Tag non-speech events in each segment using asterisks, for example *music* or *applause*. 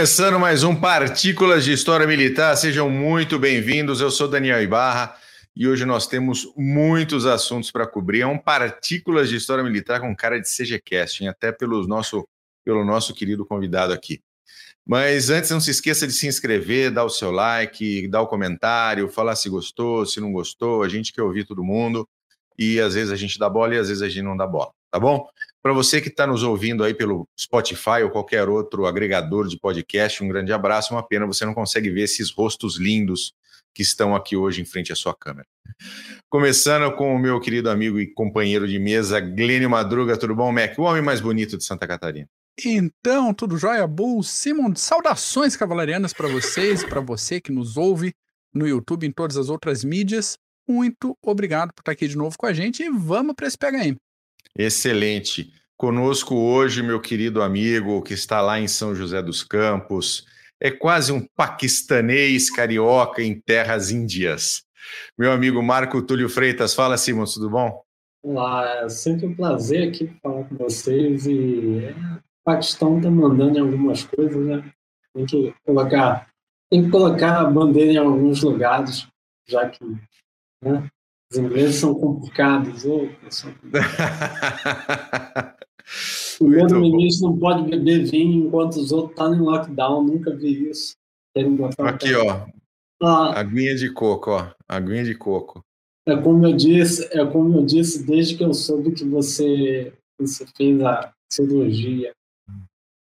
Começando mais um Partículas de História Militar, sejam muito bem-vindos. Eu sou Daniel Ibarra e hoje nós temos muitos assuntos para cobrir. É um Partículas de História Militar com cara de CGCast, até pelo nosso, pelo nosso querido convidado aqui. Mas antes, não se esqueça de se inscrever, dar o seu like, dar o comentário, falar se gostou, se não gostou. A gente quer ouvir todo mundo e às vezes a gente dá bola e às vezes a gente não dá bola, tá bom? Para você que está nos ouvindo aí pelo Spotify ou qualquer outro agregador de podcast, um grande abraço. Uma pena você não consegue ver esses rostos lindos que estão aqui hoje em frente à sua câmera. Começando com o meu querido amigo e companheiro de mesa, Glênio Madruga. Tudo bom, Mac? O homem mais bonito de Santa Catarina. Então, tudo jóia? Bull Simon, saudações cavalarianas para vocês, para você que nos ouve no YouTube, em todas as outras mídias. Muito obrigado por estar aqui de novo com a gente e vamos para esse PHM. Excelente. Conosco hoje, meu querido amigo que está lá em São José dos Campos, é quase um paquistanês carioca em terras índias. Meu amigo Marco Túlio Freitas, fala Simon, tudo bom? Olá, é sempre um prazer aqui falar com vocês e é, o Paquistão está mandando em algumas coisas, né? Tem que colocar, tem que colocar a bandeira em alguns lugares, já que né? Os ingleses são complicados. Oh, *laughs* são... o primeiro-ministro não pode beber vinho enquanto os outros estão em lockdown. Nunca vi isso. Aqui, ó. Ah, aguinha de coco, ó. Aguinha de coco. É como eu disse, é como eu disse desde que eu soube que você, você fez a cirurgia.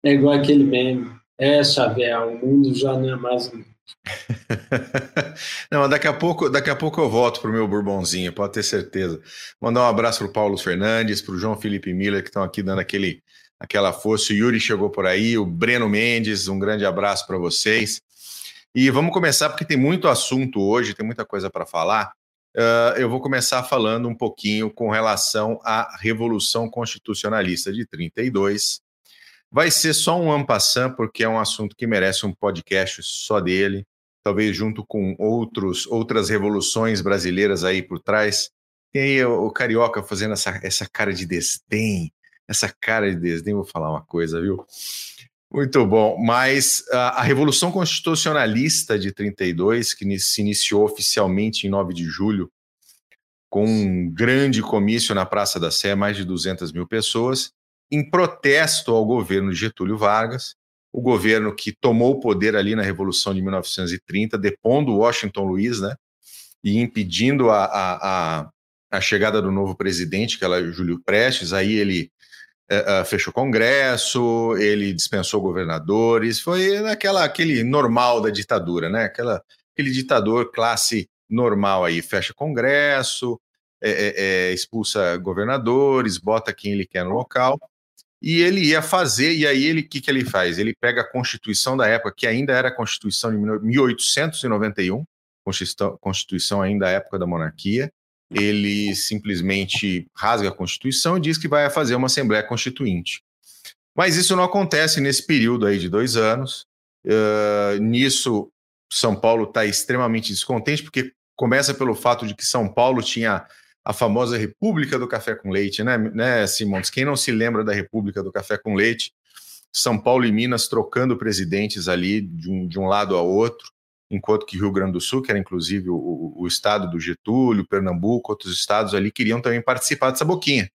É igual aquele meme. É, Xavier, o mundo já não é mais o mesmo. *laughs* Não, daqui a pouco, daqui a pouco eu volto pro meu bourbonzinho, pode ter certeza. Mandar um abraço pro Paulo Fernandes, pro João Felipe Miller que estão aqui dando aquele aquela força. O Yuri chegou por aí, o Breno Mendes, um grande abraço para vocês. E vamos começar porque tem muito assunto hoje, tem muita coisa para falar. Uh, eu vou começar falando um pouquinho com relação à Revolução Constitucionalista de 32, Vai ser só um ampassant, porque é um assunto que merece um podcast só dele, talvez junto com outros outras revoluções brasileiras aí por trás. Tem aí o, carioca fazendo essa, essa cara de desdém, essa cara de desdém, vou falar uma coisa, viu? Muito bom, mas a, a Revolução Constitucionalista de 32, que se iniciou oficialmente em 9 de julho, com um grande comício na Praça da Sé, mais de 200 mil pessoas, em protesto ao governo de Getúlio Vargas, o governo que tomou o poder ali na Revolução de 1930, depondo Washington Luiz, né, e impedindo a, a, a, a chegada do novo presidente, que era Júlio Prestes, aí ele é, é, fechou Congresso, ele dispensou governadores, foi naquela, aquele normal da ditadura, né, aquela, aquele ditador classe normal aí, fecha Congresso, é, expulsa governadores, bota quem ele quer no local, e ele ia fazer, e aí ele o que, que ele faz? Ele pega a Constituição da época, que ainda era a Constituição de 1891, Constituição, ainda da época da monarquia, ele simplesmente rasga a Constituição e diz que vai fazer uma Assembleia Constituinte. Mas isso não acontece nesse período aí de dois anos. Uh, nisso, São Paulo está extremamente descontente, porque começa pelo fato de que São Paulo tinha a famosa República do Café com Leite, né, né, Simões? Quem não se lembra da República do Café com Leite? São Paulo e Minas trocando presidentes ali de um, de um lado a outro, enquanto que Rio Grande do Sul, que era inclusive o, o estado do Getúlio, Pernambuco, outros estados ali queriam também participar dessa boquinha.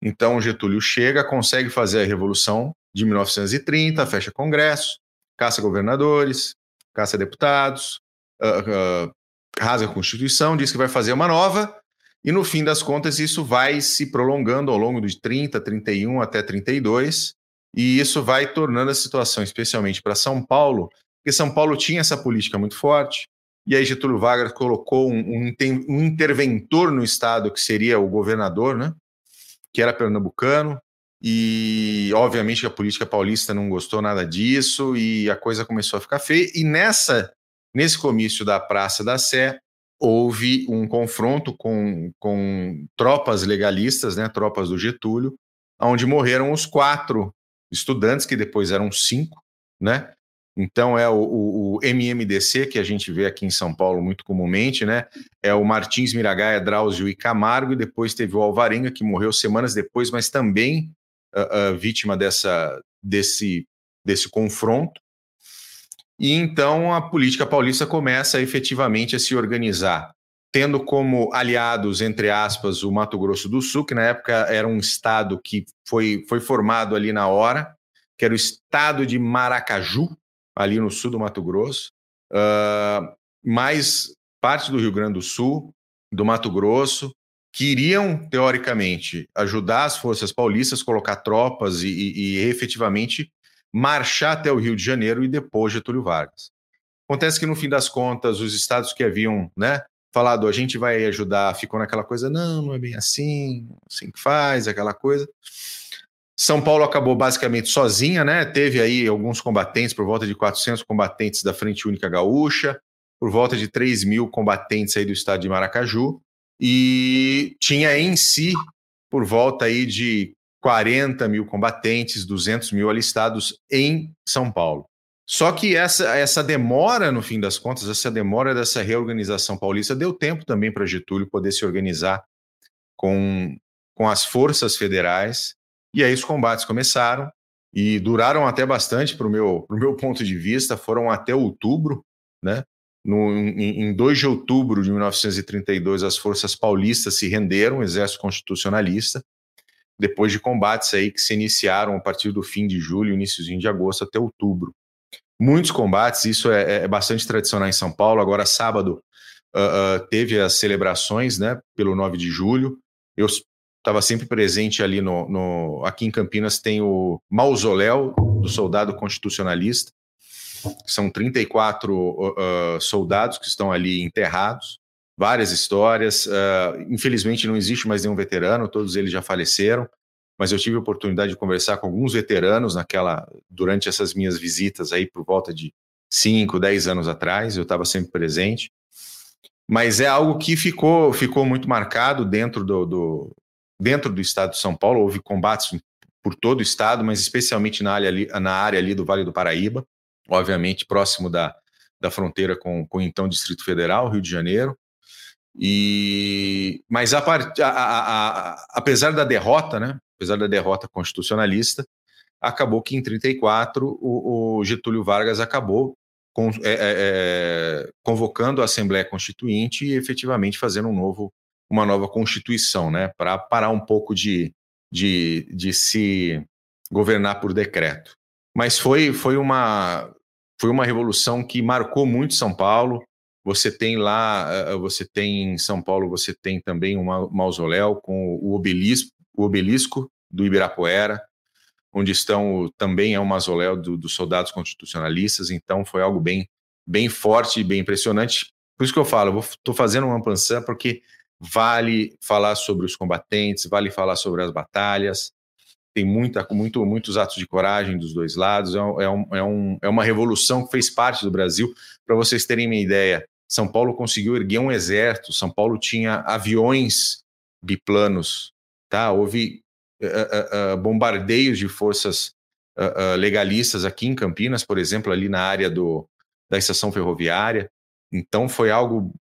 Então Getúlio chega, consegue fazer a Revolução de 1930, fecha Congresso, caça governadores, caça deputados, uh, uh, rasga a Constituição, diz que vai fazer uma nova, e no fim das contas, isso vai se prolongando ao longo de 30, 31 até 32, e isso vai tornando a situação, especialmente para São Paulo, porque São Paulo tinha essa política muito forte, e aí Getúlio Vargas colocou um, um, interventor no Estado, que seria o governador, né? que era pernambucano, e obviamente a política paulista não gostou nada disso, e a coisa começou a ficar feia, e nessa, nesse comício da Praça da Sé, houve um confronto com, com tropas legalistas, né, tropas do Getúlio, onde morreram os quatro estudantes, que depois eram cinco, né? Então é o, o, o, MMDC, que a gente vê aqui em São Paulo muito comumente, né? É o Martins Miragaia, Drauzio e Camargo, e depois teve o Alvarenga, que morreu semanas depois, mas também uh, uh, vítima dessa, desse, desse confronto. E então a política paulista começa efetivamente a se organizar, tendo como aliados, entre aspas, o Mato Grosso do Sul, que na época era um estado que foi, foi formado ali na hora, que era o estado de Maracaju, ali no sul do Mato Grosso, uh, mais parte do Rio Grande do Sul, do Mato Grosso, que iriam, teoricamente, ajudar as forças paulistas, colocar tropas e, e, e efetivamente marchar até o Rio de Janeiro e depois Getúlio Vargas. Acontece que, no fim das contas, os estados que haviam né, falado a gente vai ajudar, ficou naquela coisa, não, não é bem assim, assim que faz, aquela coisa. São Paulo acabou basicamente sozinha, né? Teve aí alguns combatentes, por volta de 400 combatentes da Frente Única Gaúcha, por volta de 3 mil combatentes aí do estado de Maracaju, e tinha em si por volta aí de 40 mil combatentes, 200 mil alistados em São Paulo. Só que essa, essa demora, no fim das contas, essa demora dessa reorganização paulista deu tempo também para Getúlio poder se organizar com, com as forças federais. E aí os combates começaram e duraram até bastante, para o meu, meu ponto de vista, foram até outubro, né? No, em, em 2 de outubro de 1932, as forças paulistas se renderam, o exército constitucionalista, depois de combates aí que se iniciaram a partir do fim de julho, iníciozinho de agosto até outubro. Muitos combates, isso é, é bastante tradicional em São Paulo. Agora, sábado, uh, uh, teve as celebrações né, pelo 9 de julho. Eu estava sempre presente ali no, no, Aqui em Campinas tem o mausoléu do soldado constitucionalista. São 34 uh, soldados que estão ali enterrados várias histórias. Uh, infelizmente não existe mais nenhum veterano, todos eles já faleceram, mas eu tive a oportunidade de conversar com alguns veteranos naquela durante essas minhas visitas aí por volta de 5, 10 anos atrás, eu estava sempre presente. Mas é algo que ficou, ficou muito marcado dentro do, do, dentro do estado de São Paulo. Houve combates por todo o estado, mas especialmente na área ali, na área ali do Vale do Paraíba, obviamente próximo da, da fronteira com, com o então Distrito Federal, Rio de Janeiro. E mas a, a, a, apesar da derrota, né, apesar da derrota constitucionalista, acabou que em 34 o, o Getúlio Vargas acabou com, é, é, é, convocando a Assembleia Constituinte e efetivamente fazendo um novo, uma nova constituição, né, para parar um pouco de, de, de se governar por decreto. Mas foi, foi, uma, foi uma revolução que marcou muito São Paulo, você tem lá, eh, eh, você tem em São Paulo, você tem também um mausoléu com o obelisco, o obelisco do Ibirapuera, onde estão também é um mausoléu do, dos soldados constitucionalistas. Então foi algo bem, bem forte e bem impressionante. Por isso que eu falo, estou fazendo uma pançã porque vale falar sobre os combatentes, vale falar sobre as batalhas. Tem muita, muito, muitos atos de coragem dos dois lados. É, é, um, é, um, é uma revolução que fez parte do Brasil. Para vocês terem uma ideia, são Paulo conseguiu erguer um exército, São Paulo tinha aviões biplanos, tá? Houve uh, uh, uh, bombardeios de forças legalistas aqui em Campinas, por exemplo, ali na área do, da estação ferroviária. Então foi algo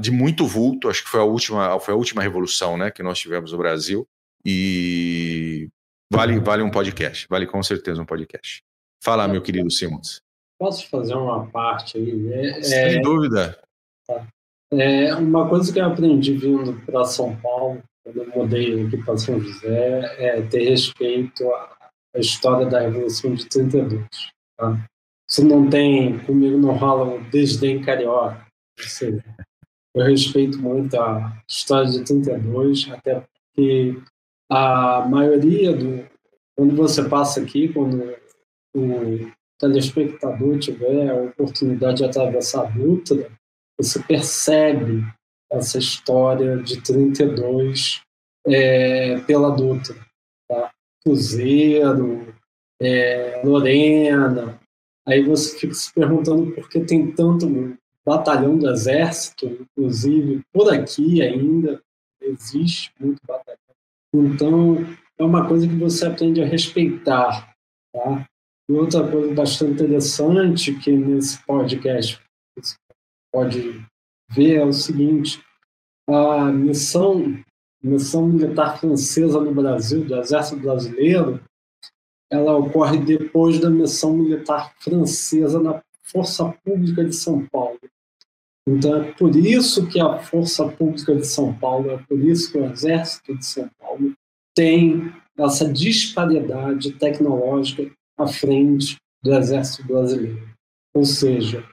de muito vulto, acho que foi a última, foi a última revolução, né, que nós tivemos no Brasil e vale vale um podcast, vale com certeza um podcast. Fala, meu querido Simons. Posso fazer uma parte aí? É, Sem é, dúvida. Tá. É, uma coisa que eu aprendi vindo para São Paulo, quando eu mudei aqui para São José, é ter respeito à, à história da Revolução de 32. Tá? Se não tem, comigo não rola o desdém carioca. Seja, eu respeito muito a história de 32, até porque a maioria do. Quando você passa aqui, quando o telespectador tiver a oportunidade de atravessar a Dutra, você percebe essa história de 32 é, pela Dutra. Tá? Cruzeiro, é, Lorena. Aí você fica se perguntando por que tem tanto batalhão do exército, inclusive por aqui ainda existe muito batalhão. Então, é uma coisa que você aprende a respeitar. Tá? E outra coisa bastante interessante que nesse podcast você pode ver é o seguinte: a missão, missão militar francesa no Brasil, do Exército Brasileiro, ela ocorre depois da missão militar francesa na Força Pública de São Paulo. Então é por isso que a Força Pública de São Paulo, é por isso que o Exército de São Paulo tem essa disparidade tecnológica à frente do Exército Brasileiro. Ou seja,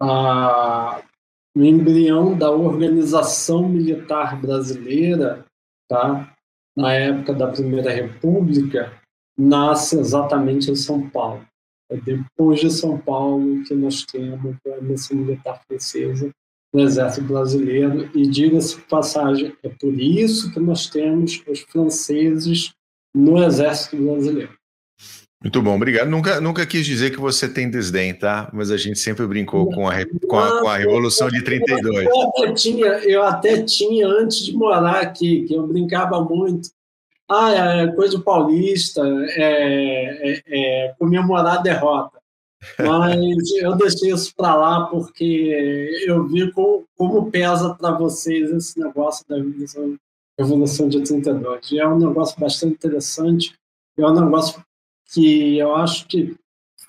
a, o embrião da organização militar brasileira, tá? na época da Primeira República, nasce exatamente em São Paulo. É depois de São Paulo que nós temos a missão militar francesa no Exército Brasileiro, e diga-se passagem, é por isso que nós temos os franceses no Exército Brasileiro. Muito bom, obrigado. Nunca, nunca quis dizer que você tem desdém, tá? Mas a gente sempre brincou com a, com a, com a Revolução de 32. Eu até, tinha, eu até tinha antes de morar aqui, que eu brincava muito. Ah, é coisa paulista, é, é, é comemorar a derrota. Mas eu deixei isso para lá porque eu vi como, como pesa para vocês esse negócio da Revolução, Revolução de 32. E é um negócio bastante interessante, é um negócio que eu acho que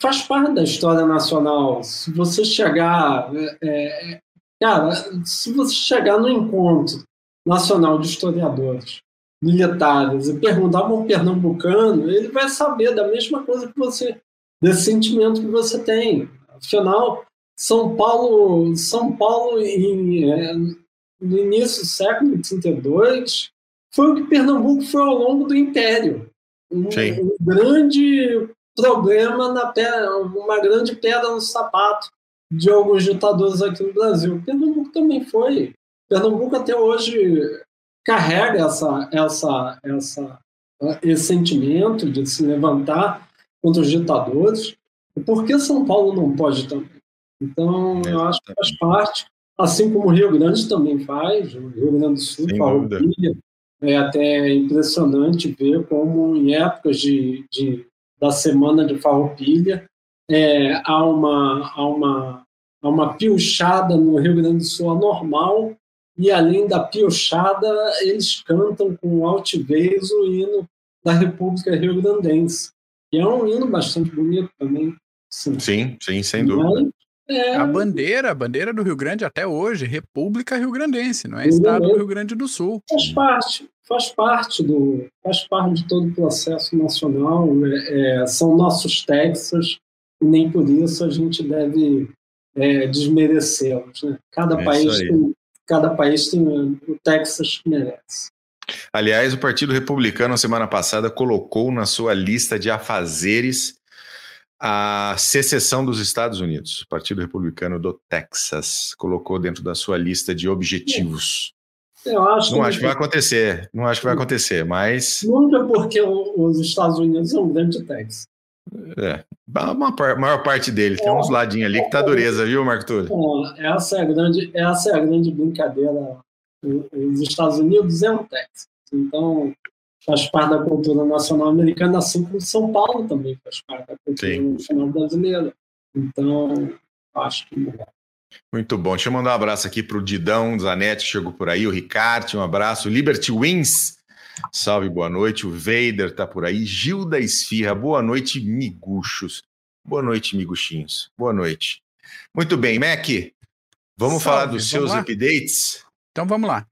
faz parte da história nacional. Se você chegar. É, é, cara, se você chegar no encontro nacional de historiadores militares e perguntar para um pernambucano, ele vai saber da mesma coisa que você, desse sentimento que você tem. Afinal, São Paulo, São Paulo em, é, no início do século 32 foi o que Pernambuco foi ao longo do Império um, um grande problema na pedra, uma grande pedra no sapato de alguns ditadores aqui no Brasil. Pernambuco também foi. Pernambuco até hoje carrega essa, essa, essa, esse sentimento de se levantar contra os ditadores. Por que São Paulo não pode também? Então, eu acho que faz parte, assim como o Rio Grande também faz, o Rio Grande do Sul, Farroupilha, é até impressionante ver como em épocas de, de da semana de farroupilha é, há, uma, há, uma, há uma piochada no Rio Grande do Sul anormal e além da piochada eles cantam com altivez o hino da República Rio Grandense, que é um hino bastante bonito também. Sim, sim, sim sem dúvida. É... A bandeira, a bandeira do Rio Grande até hoje, República Rio Grandense, não é Estado do Rio Grande do Sul. Faz parte, faz parte do, faz parte de todo o processo nacional. É, é, são nossos Texas e nem por isso a gente deve é, desmerecê-los. Né? Cada é país tem, cada país tem o Texas que merece. Aliás, o Partido Republicano, semana passada, colocou na sua lista de afazeres a secessão dos Estados Unidos. O Partido Republicano do Texas colocou dentro da sua lista de objetivos. Eu acho não acho que vai acontecer, não acho que vai acontecer, mas. Nunca porque os Estados Unidos são um grande Texas. É, a maior parte dele. Tem uns ladinhos ali que tá dureza, viu, Marco Túlio? É, essa, é a grande, essa é a grande brincadeira. Os Estados Unidos é um Texas. Então, faz parte da cultura nacional americana, assim como São Paulo também faz parte da cultura Sim. nacional brasileira. Então, acho que muito bom. Deixa eu mandar um abraço aqui para o Didão Zanetti, chegou por aí, o Ricardo, um abraço. Liberty Wins, salve, boa noite. O Vader tá por aí. Gilda Esfirra, boa noite, miguxos. Boa noite, miguxinhos. Boa noite. Muito bem, Mac, vamos salve, falar dos vamos seus lá? updates? Então vamos lá.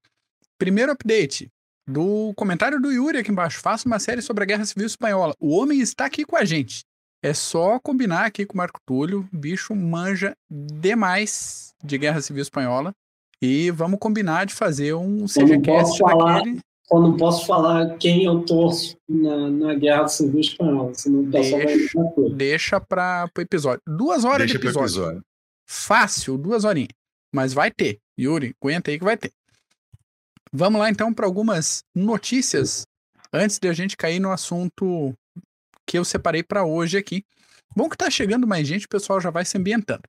Primeiro update: do comentário do Yuri aqui embaixo. Faça uma série sobre a Guerra Civil Espanhola. O homem está aqui com a gente. É só combinar aqui com o Marco Túlio. O bicho manja demais de Guerra Civil Espanhola. E vamos combinar de fazer um CGCast daquele. Eu não posso falar quem eu torço na, na Guerra Civil Espanhola, senão o pessoal deixa, vai Deixa para o episódio. Duas horas deixa de episódio. episódio. Fácil, duas horinhas. Mas vai ter. Yuri, aguenta aí que vai ter. Vamos lá então para algumas notícias antes de a gente cair no assunto que eu separei para hoje aqui. Bom que tá chegando mais gente, o pessoal já vai se ambientando.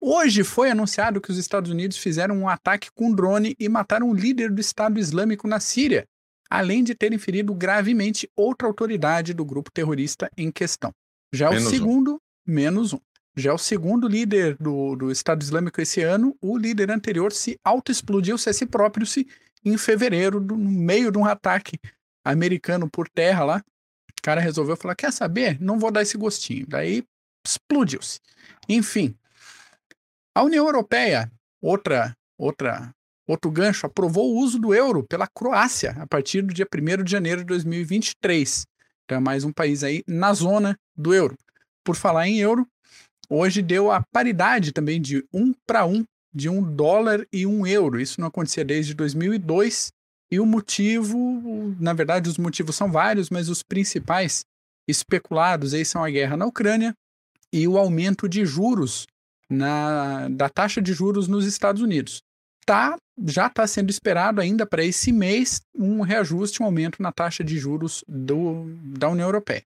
Hoje foi anunciado que os Estados Unidos fizeram um ataque com drone e mataram o líder do Estado Islâmico na Síria, além de terem ferido gravemente outra autoridade do grupo terrorista em questão. Já menos o segundo, um. menos um. Já o segundo líder do, do Estado Islâmico esse ano, o líder anterior se auto-explodiu-se a si próprio, se em fevereiro, no meio de um ataque americano por terra lá. O cara resolveu falar: quer saber? Não vou dar esse gostinho. Daí explodiu-se. Enfim, A União Europeia, outra, outra, outro gancho, aprovou o uso do euro pela Croácia a partir do dia 1 de janeiro de 2023. Então é mais um país aí na zona do euro. Por falar em euro, hoje deu a paridade também de um para um, de um dólar e um euro. Isso não acontecia desde 2002. E o motivo, na verdade, os motivos são vários, mas os principais especulados aí são a guerra na Ucrânia e o aumento de juros na, da taxa de juros nos Estados Unidos. Tá, já está sendo esperado ainda para esse mês um reajuste, um aumento na taxa de juros do, da União Europeia.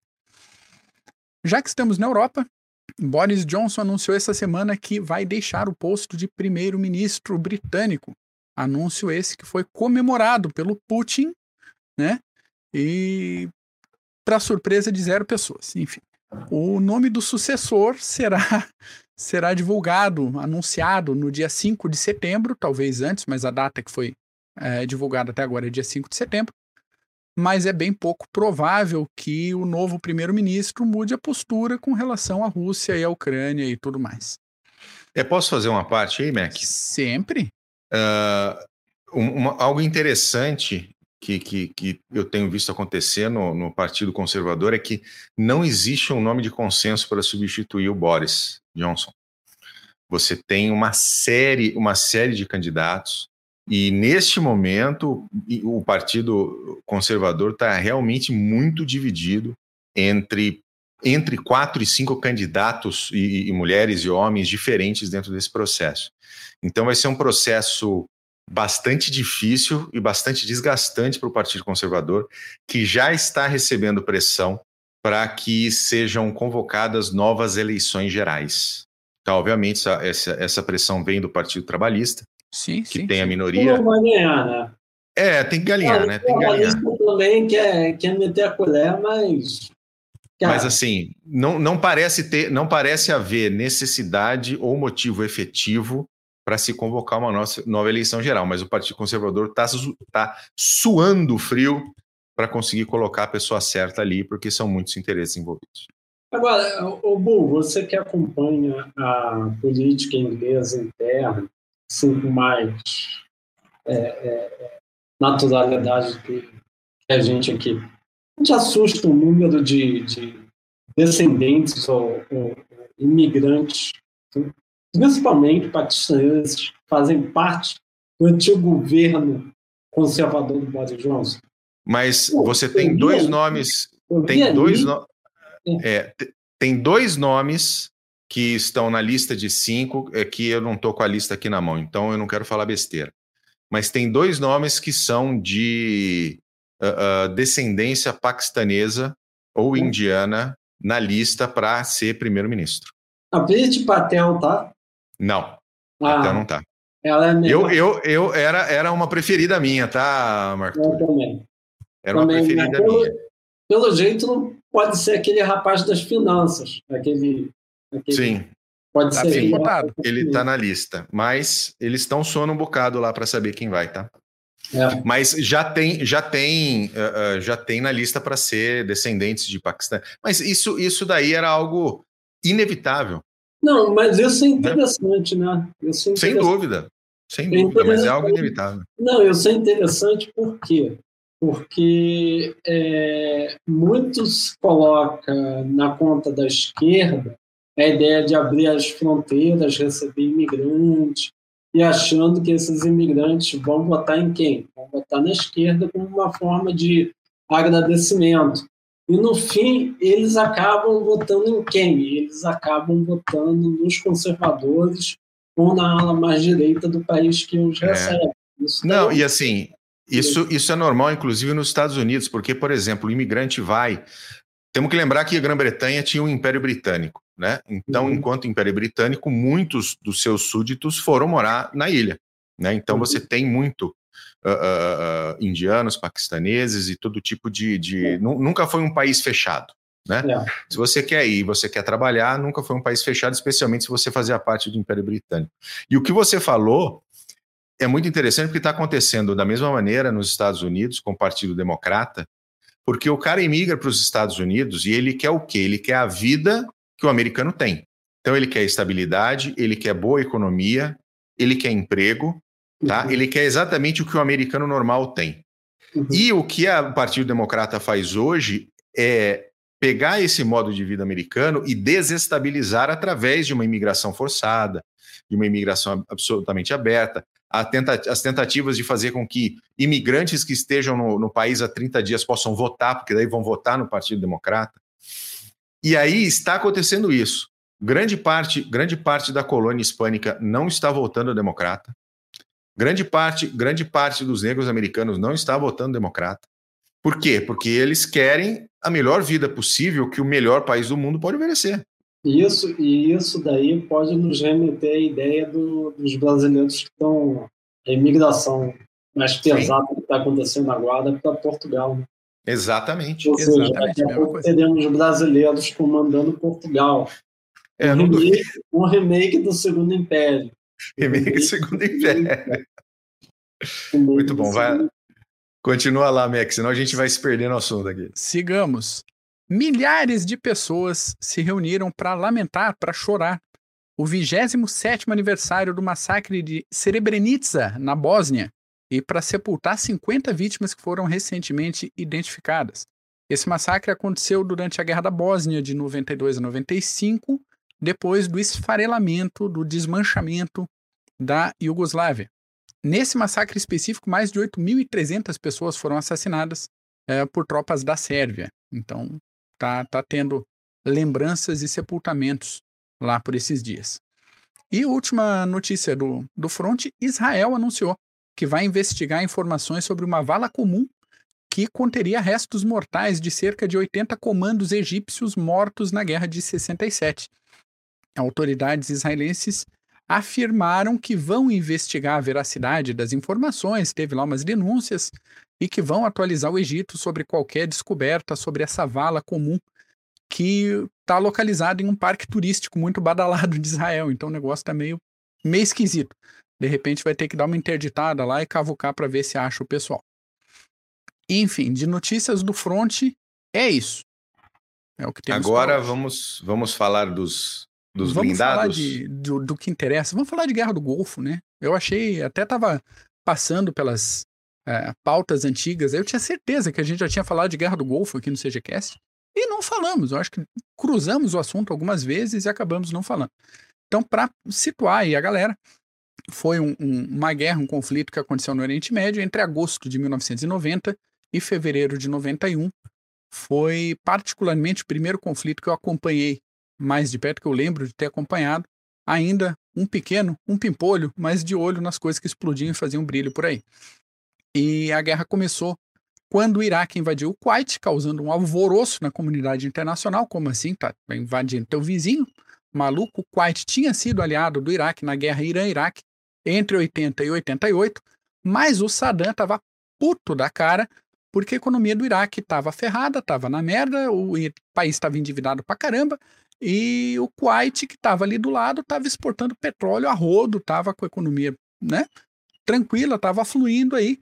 Já que estamos na Europa, Boris Johnson anunciou essa semana que vai deixar o posto de primeiro-ministro britânico. Anúncio esse que foi comemorado pelo Putin, né? E para surpresa de zero pessoas. Enfim, o nome do sucessor será *laughs* será divulgado, anunciado no dia 5 de setembro, talvez antes, mas a data que foi é, divulgada até agora é dia 5 de setembro mas é bem pouco provável que o novo primeiro-ministro mude a postura com relação à Rússia e à Ucrânia e tudo mais. Eu posso fazer uma parte aí, Mac? Sempre. Uh, uma, algo interessante que, que, que, eu tenho visto acontecer no, no, Partido Conservador é que não existe um nome de consenso para substituir o Boris Johnson. Você tem uma série, uma série de candidatos e neste momento, o Partido Conservador está realmente muito dividido entre, entre quatro e cinco candidatos, e, e, mulheres e homens diferentes dentro desse processo. Então, vai ser um processo bastante difícil e bastante desgastante para o Partido Conservador, que já está recebendo pressão para que sejam convocadas novas eleições gerais. Então, obviamente, essa, essa, pressão vem do Partido Trabalhista, sim, que sim, tem sim. a minoria. Não vai ganhar, né? É, tem que galinhar, né? Tem que galinhar. também quer, quer meter a colher, mas. Cara... Mas assim, não, não parece ter, não parece haver necessidade ou motivo efetivo para se convocar uma nossa, nova eleição geral. Mas o Partido Conservador está tá suando frio para conseguir colocar a pessoa certa ali, porque são muitos interesses envolvidos. Agora, o Bu, você que acompanha a política inglesa interna, com mais é, é, naturalidade que a gente aqui. A gente assusta o número de, de descendentes ou, ou, imigrantes, principalmente paquistaneses, fazem parte do antigo governo conservador do Boris Johnson. Mas você tem dois nomes. Tem dois, no... é, tem dois nomes que estão na lista de cinco, é que eu não estou com a lista aqui na mão, então eu não quero falar besteira. Mas tem dois nomes que são de uh, uh, descendência paquistanesa ou hum. indiana na lista para ser primeiro-ministro. A Priti Patel tá? Não, ah, Patel não tá. Ela é eu, eu, eu era, era uma preferida minha, tá, Marco? Eu também. Era também, uma preferida pelo, minha. Pelo jeito, pode ser aquele rapaz das finanças, Aquele... Sim. Pode tá ser. Votado. Ele está na lista, mas eles estão soando um bocado lá para saber quem vai, tá? É. Mas já tem, já tem, uh, uh, já tem na lista para ser descendentes de Paquistão. Mas isso, isso daí era algo inevitável. Não, mas isso é interessante, né? Isso é interessante. Sem dúvida, sem é dúvida, mas é algo inevitável. Não, isso é interessante por quê? Porque é, muitos colocam na conta da esquerda a ideia de abrir as fronteiras, receber imigrantes, e achando que esses imigrantes vão votar em quem? Vão votar na esquerda como uma forma de agradecimento. E no fim, eles acabam votando em quem? Eles acabam votando nos conservadores ou na ala mais direita do país que os é. recebe. Isso Não, tá... e assim, isso, isso é normal, inclusive nos Estados Unidos, porque, por exemplo, o imigrante vai. Temos que lembrar que a Grã-Bretanha tinha um Império Britânico. Né? Então, uhum. enquanto Império Britânico, muitos dos seus súditos foram morar na ilha. Né? Então, uhum. você tem muito uh, uh, indianos, paquistaneses e todo tipo de. de... Uhum. Nunca foi um país fechado. Né? É. Se você quer ir, você quer trabalhar, nunca foi um país fechado, especialmente se você fazia parte do Império Britânico. E o que você falou é muito interessante porque está acontecendo da mesma maneira nos Estados Unidos com o Partido Democrata, porque o cara imigra para os Estados Unidos e ele quer o quê? Ele quer a vida que o americano tem. Então ele quer estabilidade, ele quer boa economia, ele quer emprego, tá? Uhum. Ele quer exatamente o que o americano normal tem. Uhum. E o que o Partido Democrata faz hoje é pegar esse modo de vida americano e desestabilizar através de uma imigração forçada, de uma imigração absolutamente aberta, tenta, as tentativas de fazer com que imigrantes que estejam no, no, país há 30 dias possam votar, porque daí vão votar no Partido Democrata. E aí está acontecendo isso. Grande parte, grande parte da colônia hispânica não está votando democrata. Grande parte, grande parte dos negros americanos não está votando democrata. Por quê? Porque eles querem a melhor vida possível que o melhor país do mundo pode oferecer. Isso, e isso daí pode nos remeter à ideia do, dos brasileiros que estão. a imigração mais pesada Sim. que está acontecendo agora para Portugal. Exatamente. Ou seja, Exatamente, daqui a pouco teremos brasileiros comandando Portugal. É, um, remake, um remake do Segundo Império. Remake do Segundo Império. Muito bom, vai. Continua lá, Mac, senão a gente vai se perder no assunto aqui. Sigamos. Milhares de pessoas se reuniram para lamentar, para chorar, o 27 aniversário do massacre de Srebrenica, na Bósnia, e para sepultar 50 vítimas que foram recentemente identificadas. Esse massacre aconteceu durante a Guerra da Bósnia de 92 a 95, depois do esfarelamento, do desmanchamento da Iugoslávia. Nesse massacre específico, mais de 8.300 pessoas foram assassinadas é, por tropas da Sérvia. Então, tá, tá tendo lembranças e sepultamentos lá por esses dias. E última notícia do, do front, Israel anunciou que vai investigar informações sobre uma vala comum que conteria restos mortais de cerca de 80 comandos egípcios mortos na Guerra de 67. Autoridades israelenses afirmaram que vão investigar a veracidade das informações, teve lá umas denúncias, e que vão atualizar o Egito sobre qualquer descoberta sobre essa vala comum que está localizada em um parque turístico muito badalado de Israel. Então o negócio está meio, meio esquisito. De repente vai ter que dar uma interditada lá e cavucar para ver se acha o pessoal. Enfim, de notícias do front é isso. É o que temos. Agora vamos, vamos falar dos, dos vamos blindados. Falar de, do, do que interessa. Vamos falar de Guerra do Golfo, né? Eu achei, até estava passando pelas é, pautas antigas, eu tinha certeza que a gente já tinha falado de Guerra do Golfo aqui no CGCast. E não falamos. Eu acho que cruzamos o assunto algumas vezes e acabamos não falando. Então, para situar aí a galera, foi um, um, uma guerra, um conflito que aconteceu no Oriente Médio entre agosto de 1990 e fevereiro de 91. Foi particularmente o primeiro conflito que eu acompanhei mais de perto, que eu lembro de ter acompanhado. Ainda um pequeno, um pimpolho, mas de olho nas coisas que explodiam e faziam brilho por aí. E a guerra começou quando o Iraque invadiu o Kuwait, causando um alvoroço na comunidade internacional. Como assim? Tá invadindo teu vizinho? Maluco, o Kuwait tinha sido aliado do Iraque na guerra Irã-Iraque entre 80 e 88, mas o Saddam estava puto da cara porque a economia do Iraque estava ferrada, estava na merda, o país estava endividado pra caramba e o Kuwait, que estava ali do lado, estava exportando petróleo a rodo, estava com a economia né, tranquila, estava fluindo aí.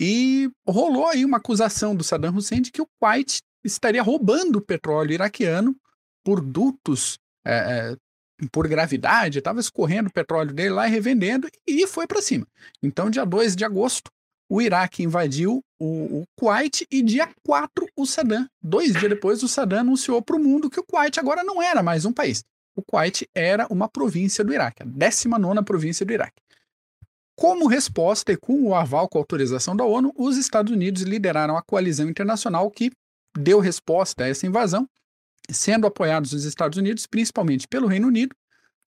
E rolou aí uma acusação do Saddam Hussein de que o Kuwait estaria roubando o petróleo iraquiano por dutos, é, é, por gravidade, estava escorrendo o petróleo dele lá e revendendo, e foi para cima. Então, dia 2 de agosto, o Iraque invadiu o, o Kuwait e dia 4 o Saddam. Dois dias depois, o Saddam anunciou para o mundo que o Kuwait agora não era mais um país. O Kuwait era uma província do Iraque, a 19 província do Iraque. Como resposta e com o aval com a autorização da ONU, os Estados Unidos lideraram a coalizão internacional que deu resposta a essa invasão, sendo apoiados os Estados Unidos, principalmente pelo Reino Unido,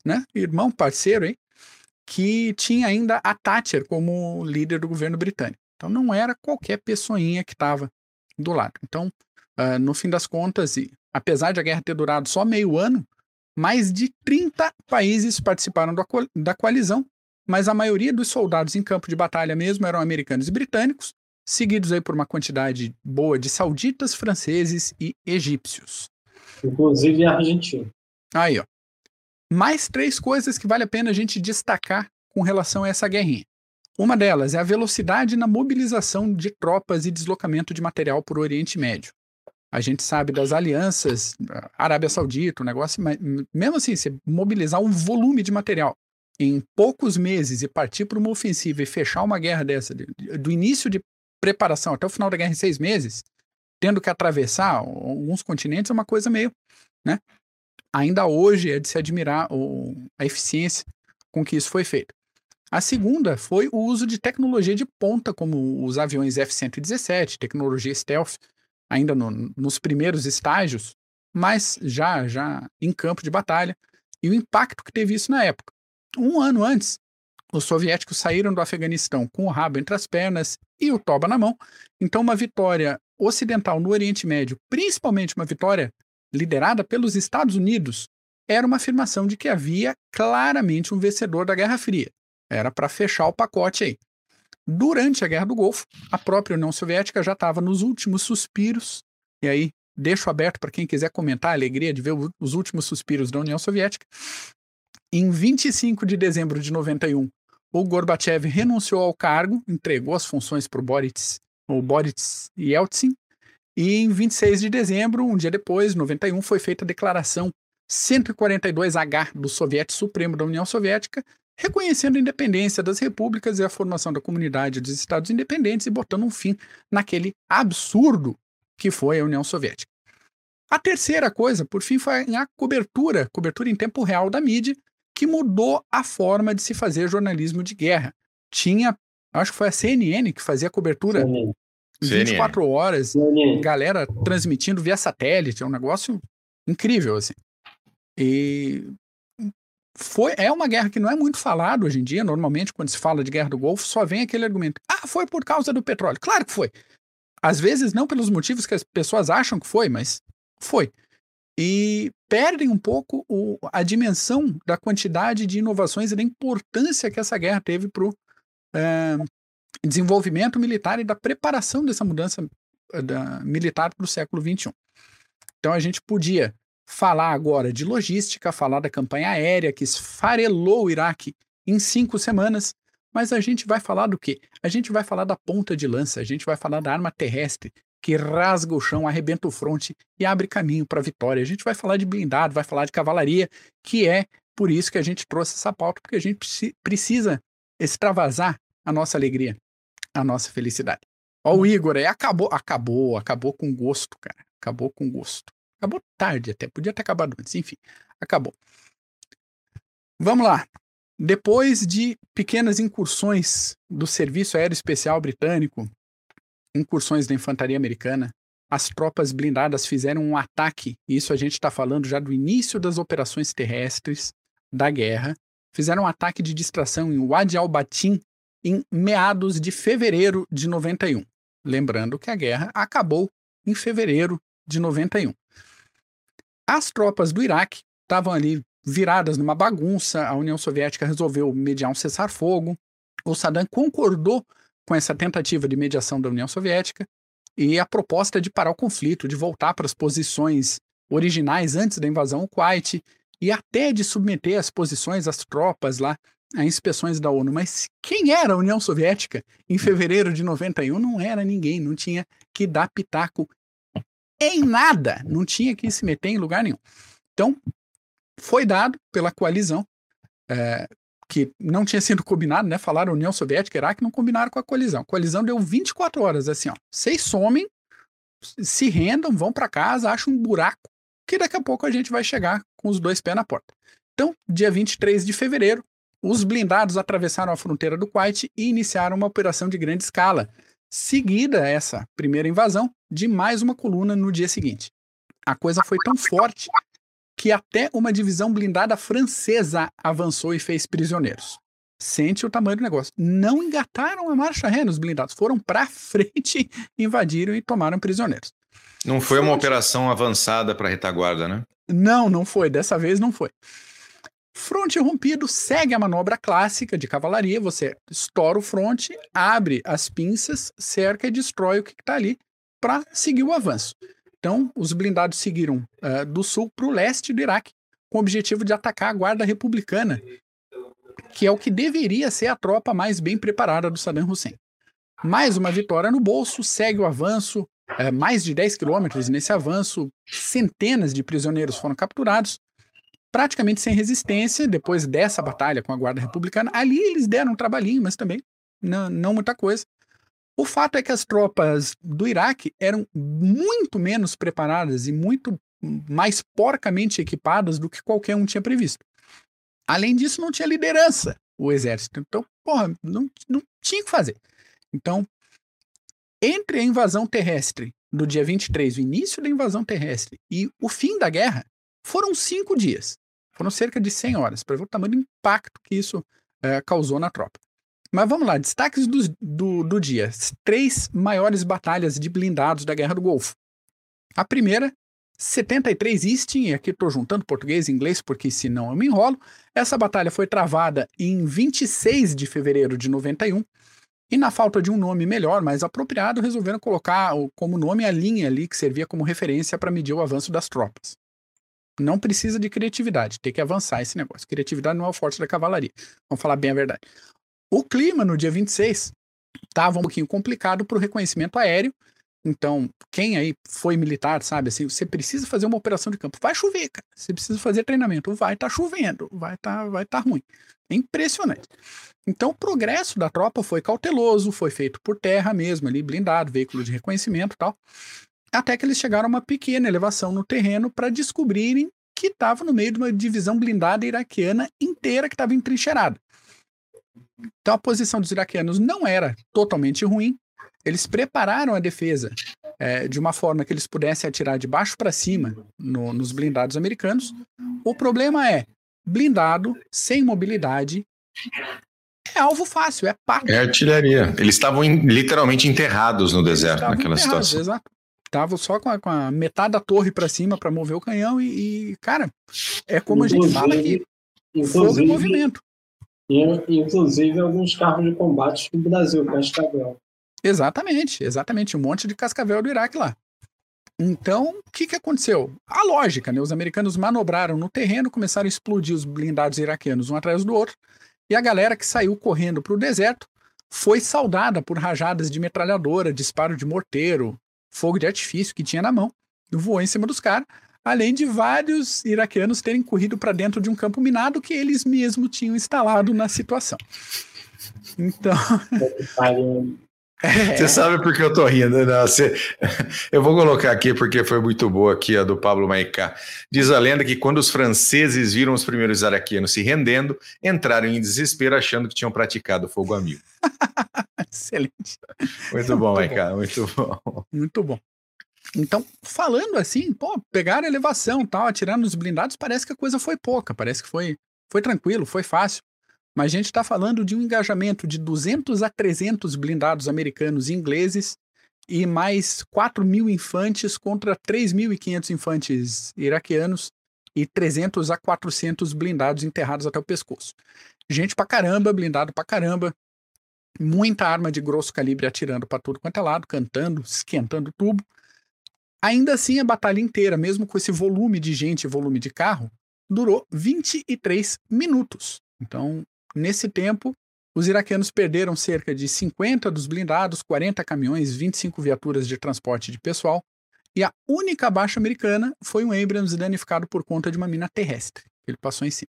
né, irmão parceiro aí, que tinha ainda a Thatcher como líder do governo britânico. Então não era qualquer pessoinha que estava do lado. Então, uh, no fim das contas, e apesar de a guerra ter durado só meio ano, mais de 30 países participaram da, co da coalizão, mas a maioria dos soldados em campo de batalha mesmo eram americanos e britânicos, seguidos aí por uma quantidade boa de sauditas, franceses e egípcios. Inclusive argentino. Aí, ó. Mais três coisas que vale a pena a gente destacar com relação a essa guerrinha. Uma delas é a velocidade na mobilização de tropas e deslocamento de material por Oriente Médio. A gente sabe das alianças, Arábia Saudita, o negócio, mas mesmo assim, você mobilizar um volume de material em poucos meses e partir para uma ofensiva e fechar uma guerra dessa, do início de preparação até o final da guerra em seis meses, tendo que atravessar alguns continentes, é uma coisa meio, né? Ainda hoje é de se admirar o, a eficiência com que isso foi feito. A segunda foi o uso de tecnologia de ponta, como os aviões F-117, tecnologia stealth, ainda no, nos primeiros estágios, mas já, já em campo de batalha, e o impacto que teve isso na época. Um ano antes, os soviéticos saíram do Afeganistão com o rabo entre as pernas e o toba na mão, então uma vitória ocidental no Oriente Médio, principalmente uma vitória liderada pelos Estados Unidos, era uma afirmação de que havia claramente um vencedor da Guerra Fria. Era para fechar o pacote aí. Durante a Guerra do Golfo, a própria União Soviética já estava nos últimos suspiros, e aí deixo aberto para quem quiser comentar a alegria de ver os últimos suspiros da União Soviética. Em 25 de dezembro de 91, o Gorbachev renunciou ao cargo, entregou as funções para o Boris, o Boris Yeltsin, e em 26 de dezembro, um dia depois, 91, foi feita a declaração 142H do Soviético Supremo da União Soviética, reconhecendo a independência das repúblicas e a formação da comunidade dos Estados independentes e botando um fim naquele absurdo que foi a União Soviética. A terceira coisa, por fim, foi a cobertura, cobertura em tempo real da mídia, que mudou a forma de se fazer jornalismo de guerra. Tinha, acho que foi a CNN que fazia a cobertura CNN. 24 CNN. horas, CNN. galera transmitindo via satélite, é um negócio incrível, assim. E foi, é uma guerra que não é muito falada hoje em dia. Normalmente, quando se fala de guerra do Golfo, só vem aquele argumento: ah, foi por causa do petróleo. Claro que foi. Às vezes, não pelos motivos que as pessoas acham que foi, mas foi. E perdem um pouco o, a dimensão da quantidade de inovações e da importância que essa guerra teve para o desenvolvimento militar e da preparação dessa mudança eh, da, militar para o século XXI. Então, a gente podia falar agora de logística, falar da campanha aérea que esfarelou o Iraque em cinco semanas, mas a gente vai falar do quê? A gente vai falar da ponta de lança, a gente vai falar da arma terrestre que rasga o chão, arrebenta o fronte e abre caminho para a vitória. A gente vai falar de blindado, vai falar de cavalaria, que é por isso que a gente trouxe essa pauta, porque a gente precisa extravasar a nossa alegria, a nossa felicidade. Ó, o Igor aí acabou, acabou, acabou com gosto, cara. Acabou com gosto. Acabou tarde até, podia ter acabado antes, enfim, acabou. Vamos lá. Depois de pequenas incursões do Serviço Aéreo Especial Britânico, incursões da infantaria americana, as tropas blindadas fizeram um ataque, e isso a gente está falando já do início das operações terrestres da guerra, fizeram um ataque de distração em Wadi al-Batin em meados de fevereiro de 91. Lembrando que a guerra acabou em fevereiro de 91. As tropas do Iraque estavam ali viradas numa bagunça, a União Soviética resolveu mediar um cessar-fogo, o Saddam concordou com essa tentativa de mediação da União Soviética e a proposta de parar o conflito, de voltar para as posições originais antes da invasão ao Kuwait e até de submeter as posições, as tropas lá a inspeções da ONU. Mas quem era a União Soviética em fevereiro de 91? Não era ninguém, não tinha que dar pitaco em nada, não tinha que se meter em lugar nenhum. Então, foi dado pela coalizão, é, que não tinha sido combinado, né? Falaram União Soviética e Iraque, não combinaram com a coalizão. A coalizão deu 24 horas, assim, ó. Vocês somem, se rendam, vão para casa, acham um buraco, que daqui a pouco a gente vai chegar com os dois pés na porta. Então, dia 23 de fevereiro, os blindados atravessaram a fronteira do Kuwait e iniciaram uma operação de grande escala, seguida essa primeira invasão de mais uma coluna no dia seguinte. A coisa foi tão forte que até uma divisão blindada francesa avançou e fez prisioneiros. Sente o tamanho do negócio. Não engataram a marcha ré nos blindados, foram para frente, *laughs* invadiram e tomaram prisioneiros. Não foi uma operação avançada para retaguarda, né? Não, não foi. Dessa vez não foi. Fronte rompido segue a manobra clássica de cavalaria. Você estoura o fronte, abre as pinças, cerca e destrói o que está ali para seguir o avanço. Então, os blindados seguiram uh, do sul para o leste do Iraque, com o objetivo de atacar a guarda republicana, que é o que deveria ser a tropa mais bem preparada do Saddam Hussein. Mais uma vitória no bolso, segue o avanço, é, mais de 10 quilômetros nesse avanço, centenas de prisioneiros foram capturados, praticamente sem resistência, depois dessa batalha com a Guarda Republicana. Ali eles deram um trabalhinho, mas também não, não muita coisa. O fato é que as tropas do Iraque eram muito menos preparadas e muito mais porcamente equipadas do que qualquer um tinha previsto. Além disso, não tinha liderança o exército. Então, porra, não, não tinha o que fazer. Então, entre a invasão terrestre do dia 23, o início da invasão terrestre, e o fim da guerra, foram cinco dias. Foram cerca de 100 horas, para ver o tamanho do impacto que isso é, causou na tropa. Mas vamos lá, destaques do, do, do dia. Três maiores batalhas de blindados da Guerra do Golfo. A primeira, 73 Easting, e aqui estou juntando português e inglês porque senão eu me enrolo. Essa batalha foi travada em 26 de fevereiro de 91, e na falta de um nome melhor, mais apropriado, resolveram colocar como nome a linha ali que servia como referência para medir o avanço das tropas. Não precisa de criatividade, tem que avançar esse negócio. Criatividade não é o forte da cavalaria. Vamos falar bem a verdade. O clima no dia 26 estava um pouquinho complicado para o reconhecimento aéreo. Então, quem aí foi militar, sabe assim, você precisa fazer uma operação de campo. Vai chover, cara. Você precisa fazer treinamento. Vai estar tá chovendo, vai estar tá, vai tá ruim. É impressionante. Então, o progresso da tropa foi cauteloso, foi feito por terra mesmo, ali, blindado, veículo de reconhecimento e tal até que eles chegaram a uma pequena elevação no terreno para descobrirem que estava no meio de uma divisão blindada iraquiana inteira que estava entrincheirada. Então a posição dos iraquianos não era totalmente ruim. Eles prepararam a defesa é, de uma forma que eles pudessem atirar de baixo para cima no, nos blindados americanos. O problema é blindado, sem mobilidade, é alvo fácil, é pato. É artilharia. Eles estavam literalmente enterrados no deserto naquela situação. Exato tava só com a, com a metade da torre para cima para mover o canhão e, e, cara, é como a gente fala que fogo em movimento. Inclusive alguns carros de combate do Brasil, Cascavel. Exatamente, exatamente. Um monte de Cascavel do Iraque lá. Então, o que, que aconteceu? A lógica, né? Os americanos manobraram no terreno, começaram a explodir os blindados iraquianos um atrás do outro, e a galera que saiu correndo para o deserto foi saudada por rajadas de metralhadora, disparo de morteiro, fogo de artifício que tinha na mão, voou em cima dos caras, além de vários iraquianos terem corrido para dentro de um campo minado que eles mesmos tinham instalado na situação. Então. É. Você sabe por que eu tô rindo, né? Você... Eu vou colocar aqui porque foi muito boa aqui a do Pablo Maicá. Diz a lenda que quando os franceses viram os primeiros iraquianos se rendendo, entraram em desespero achando que tinham praticado fogo amigo. *laughs* Excelente. Muito bom, Maicá, muito bom. Muito bom. Então, falando assim, pô, pegaram a elevação tal, atirando nos blindados, parece que a coisa foi pouca, parece que foi, foi tranquilo, foi fácil. Mas a gente está falando de um engajamento de 200 a 300 blindados americanos e ingleses e mais 4 mil infantes contra 3.500 infantes iraquianos e 300 a 400 blindados enterrados até o pescoço. Gente pra caramba, blindado pra caramba, muita arma de grosso calibre atirando para tudo quanto é lado, cantando, esquentando tubo. Ainda assim, a batalha inteira, mesmo com esse volume de gente e volume de carro, durou 23 minutos. Então, nesse tempo, os iraquianos perderam cerca de 50 dos blindados, 40 caminhões, 25 viaturas de transporte de pessoal, e a única baixa americana foi um Abrams danificado por conta de uma mina terrestre. Ele passou em cima.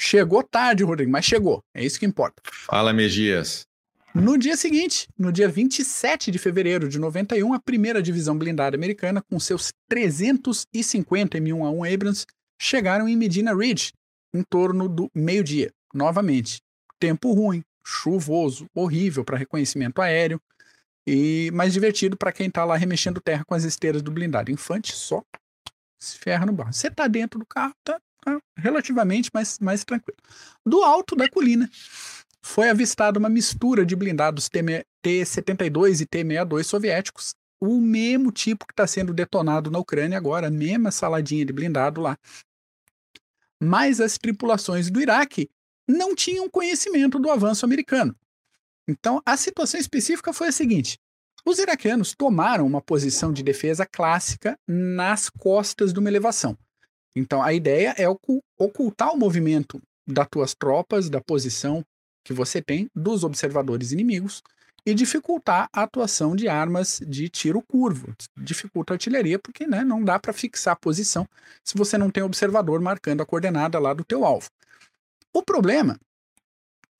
Chegou tarde, Rodrigo, mas chegou. É isso que importa. Fala, Megias. No dia seguinte, no dia 27 de fevereiro de 91, a primeira divisão blindada americana, com seus 350 M1A1 Abrams, chegaram em Medina Ridge, em torno do meio-dia. Novamente, tempo ruim, chuvoso, horrível para reconhecimento aéreo, e mais divertido para quem está lá remexendo terra com as esteiras do blindado. Infante só se ferra no barro. Você está dentro do carro, tá Tá relativamente mais, mais tranquilo. Do alto da colina foi avistada uma mistura de blindados T-72 e T-62 soviéticos, o mesmo tipo que está sendo detonado na Ucrânia agora, mesma saladinha de blindado lá. Mas as tripulações do Iraque não tinham conhecimento do avanço americano. Então, a situação específica foi a seguinte: os iraquianos tomaram uma posição de defesa clássica nas costas de uma elevação. Então a ideia é ocultar o movimento das tuas tropas, da posição que você tem, dos observadores inimigos, e dificultar a atuação de armas de tiro curvo. Dificulta a artilharia porque né, não dá para fixar a posição se você não tem observador marcando a coordenada lá do teu alvo. O problema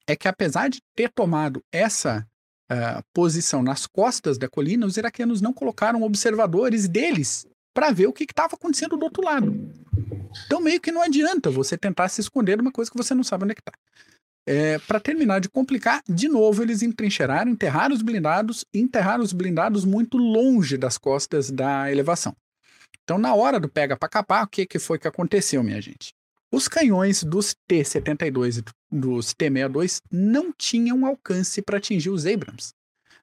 é que apesar de ter tomado essa uh, posição nas costas da colina, os iraquianos não colocaram observadores deles para ver o que estava acontecendo do outro lado. Então meio que não adianta você tentar se esconder de uma coisa que você não sabe onde é que está. É, para terminar de complicar, de novo eles entrincheiraram, enterraram os blindados e enterraram os blindados muito longe das costas da elevação. Então, na hora do pega para capar, o que, que foi que aconteceu, minha gente? Os canhões dos T-72 e dos T-62 não tinham alcance para atingir os Abrams.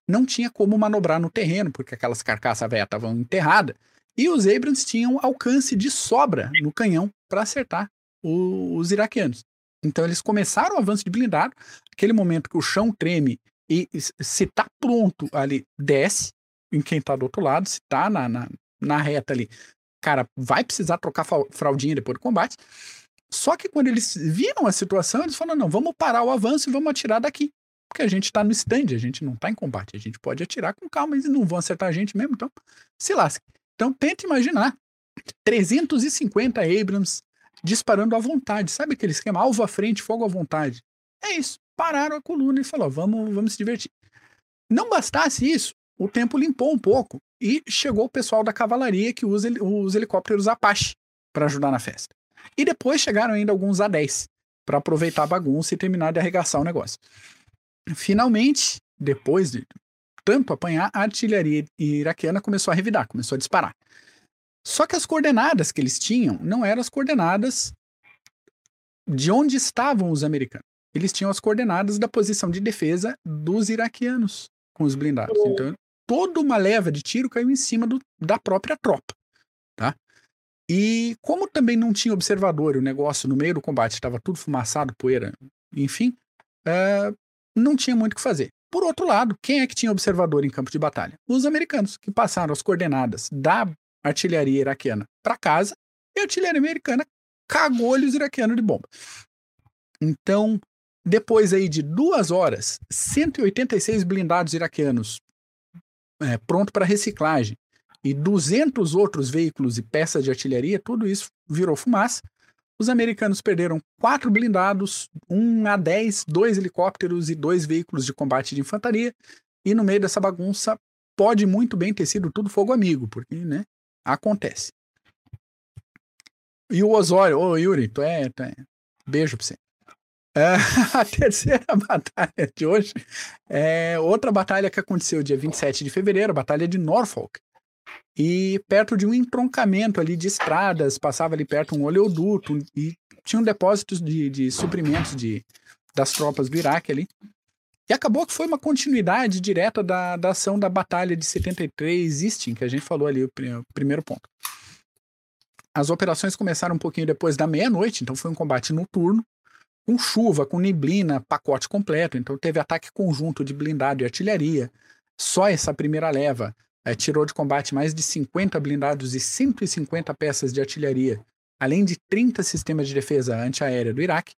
Não tinha como manobrar no terreno, porque aquelas carcaças velhas estavam enterradas, e os Abrams tinham alcance de sobra no canhão para acertar o, os iraquianos. Então eles começaram o avanço de blindado, aquele momento que o chão treme e se tá pronto ali, desce em quem tá do outro lado, se tá na, na, na reta ali, cara, vai precisar trocar fraldinha depois do combate. Só que quando eles viram a situação, eles falaram: não, vamos parar o avanço e vamos atirar daqui. Porque a gente tá no stand, a gente não tá em combate. A gente pode atirar com calma, eles não vão acertar a gente mesmo, então se lasque. Então tenta imaginar 350 Abrams disparando à vontade. Sabe aquele esquema? Alvo à frente, fogo à vontade. É isso. Pararam a coluna e falou: vamos, vamos se divertir. Não bastasse isso, o tempo limpou um pouco e chegou o pessoal da cavalaria que usa os helicópteros Apache para ajudar na festa. E depois chegaram ainda alguns A-10 para aproveitar a bagunça e terminar de arregaçar o negócio. Finalmente, depois de tanto apanhar, a artilharia iraquiana começou a revidar, começou a disparar. Só que as coordenadas que eles tinham não eram as coordenadas de onde estavam os americanos. Eles tinham as coordenadas da posição de defesa dos iraquianos com os blindados. Então, toda uma leva de tiro caiu em cima do, da própria tropa. E como também não tinha observador, o negócio no meio do combate estava tudo fumaçado, poeira, enfim, é, não tinha muito o que fazer. Por outro lado, quem é que tinha observador em campo de batalha? Os americanos, que passaram as coordenadas da artilharia iraquiana para casa e a artilharia americana cagou-lhe os iraquianos de bomba. Então, depois aí de duas horas, 186 blindados iraquianos é, pronto para reciclagem e 200 outros veículos e peças de artilharia, tudo isso virou fumaça. Os americanos perderam quatro blindados, um A-10, dois helicópteros e dois veículos de combate de infantaria. E no meio dessa bagunça, pode muito bem ter sido tudo fogo amigo, porque, né, Acontece. E o Osório, ô Yuri, tu é, tu é. Beijo pra você. É, *laughs* a terceira *laughs* batalha de hoje é outra batalha que aconteceu dia 27 de fevereiro, a Batalha de Norfolk. E perto de um entroncamento ali de estradas, passava ali perto um oleoduto e tinha um depósito de, de suprimentos de, das tropas do Iraque ali. E acabou que foi uma continuidade direta da, da ação da Batalha de 73 Easting, que a gente falou ali, o primeiro ponto. As operações começaram um pouquinho depois da meia-noite, então foi um combate noturno, com chuva, com neblina, pacote completo. Então teve ataque conjunto de blindado e artilharia. Só essa primeira leva é, tirou de combate mais de 50 blindados e 150 peças de artilharia, além de 30 sistemas de defesa antiaérea do Iraque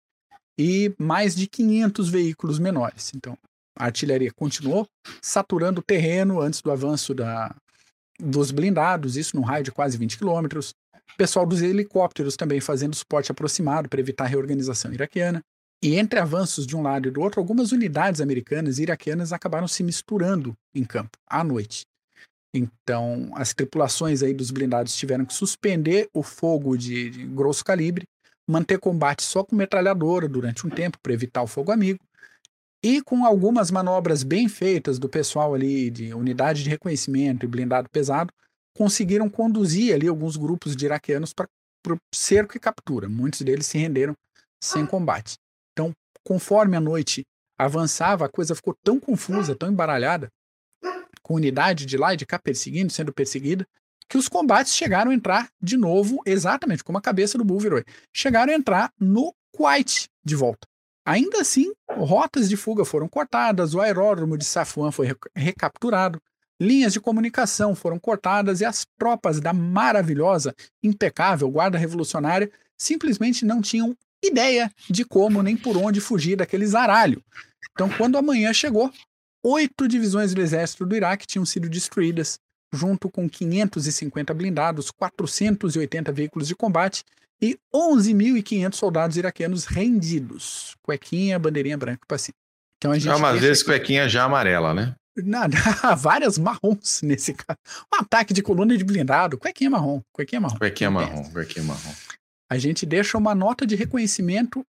e mais de 500 veículos menores. Então, a artilharia continuou saturando o terreno antes do avanço da, dos blindados, isso num raio de quase 20 quilômetros. Pessoal dos helicópteros também fazendo suporte aproximado para evitar a reorganização iraquiana. E entre avanços de um lado e do outro, algumas unidades americanas e iraquianas acabaram se misturando em campo à noite. Então, as tripulações aí dos blindados tiveram que suspender o fogo de, de grosso calibre manter combate só com metralhadora durante um tempo para evitar o fogo amigo. E com algumas manobras bem feitas do pessoal ali de unidade de reconhecimento e blindado pesado, conseguiram conduzir ali alguns grupos de iraquianos para o cerco e captura. Muitos deles se renderam sem combate. Então, conforme a noite avançava, a coisa ficou tão confusa, tão embaralhada, com unidade de lá e de cá perseguindo, sendo perseguida, que os combates chegaram a entrar de novo, exatamente como a cabeça do Bulveroy, chegaram a entrar no Kuwait de volta. Ainda assim, rotas de fuga foram cortadas, o aeródromo de Safwan foi recapturado, linhas de comunicação foram cortadas e as tropas da maravilhosa, impecável Guarda Revolucionária simplesmente não tinham ideia de como nem por onde fugir daquele zaralho. Então, quando a manhã chegou, oito divisões do exército do Iraque tinham sido destruídas, junto com 550 blindados, 480 veículos de combate e 11.500 soldados iraquianos rendidos. Cuequinha, bandeirinha branca para cima. Então a gente. É umas vezes cuequinha já amarela, né? Nada, *laughs* várias marrons nesse caso. Um ataque de coluna de blindado, cuequinha marrom, cuequinha marrom. Cuequinha marrom, cuequinha marrom. A gente deixa uma nota de reconhecimento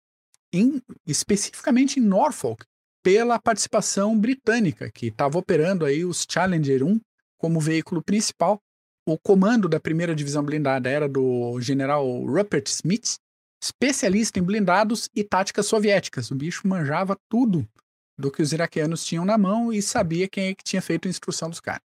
em, especificamente em Norfolk pela participação britânica, que estava operando aí os Challenger 1 como veículo principal. O comando da primeira divisão blindada era do general Rupert Smith, especialista em blindados e táticas soviéticas. O bicho manjava tudo do que os iraquianos tinham na mão e sabia quem é que tinha feito a instrução dos caras.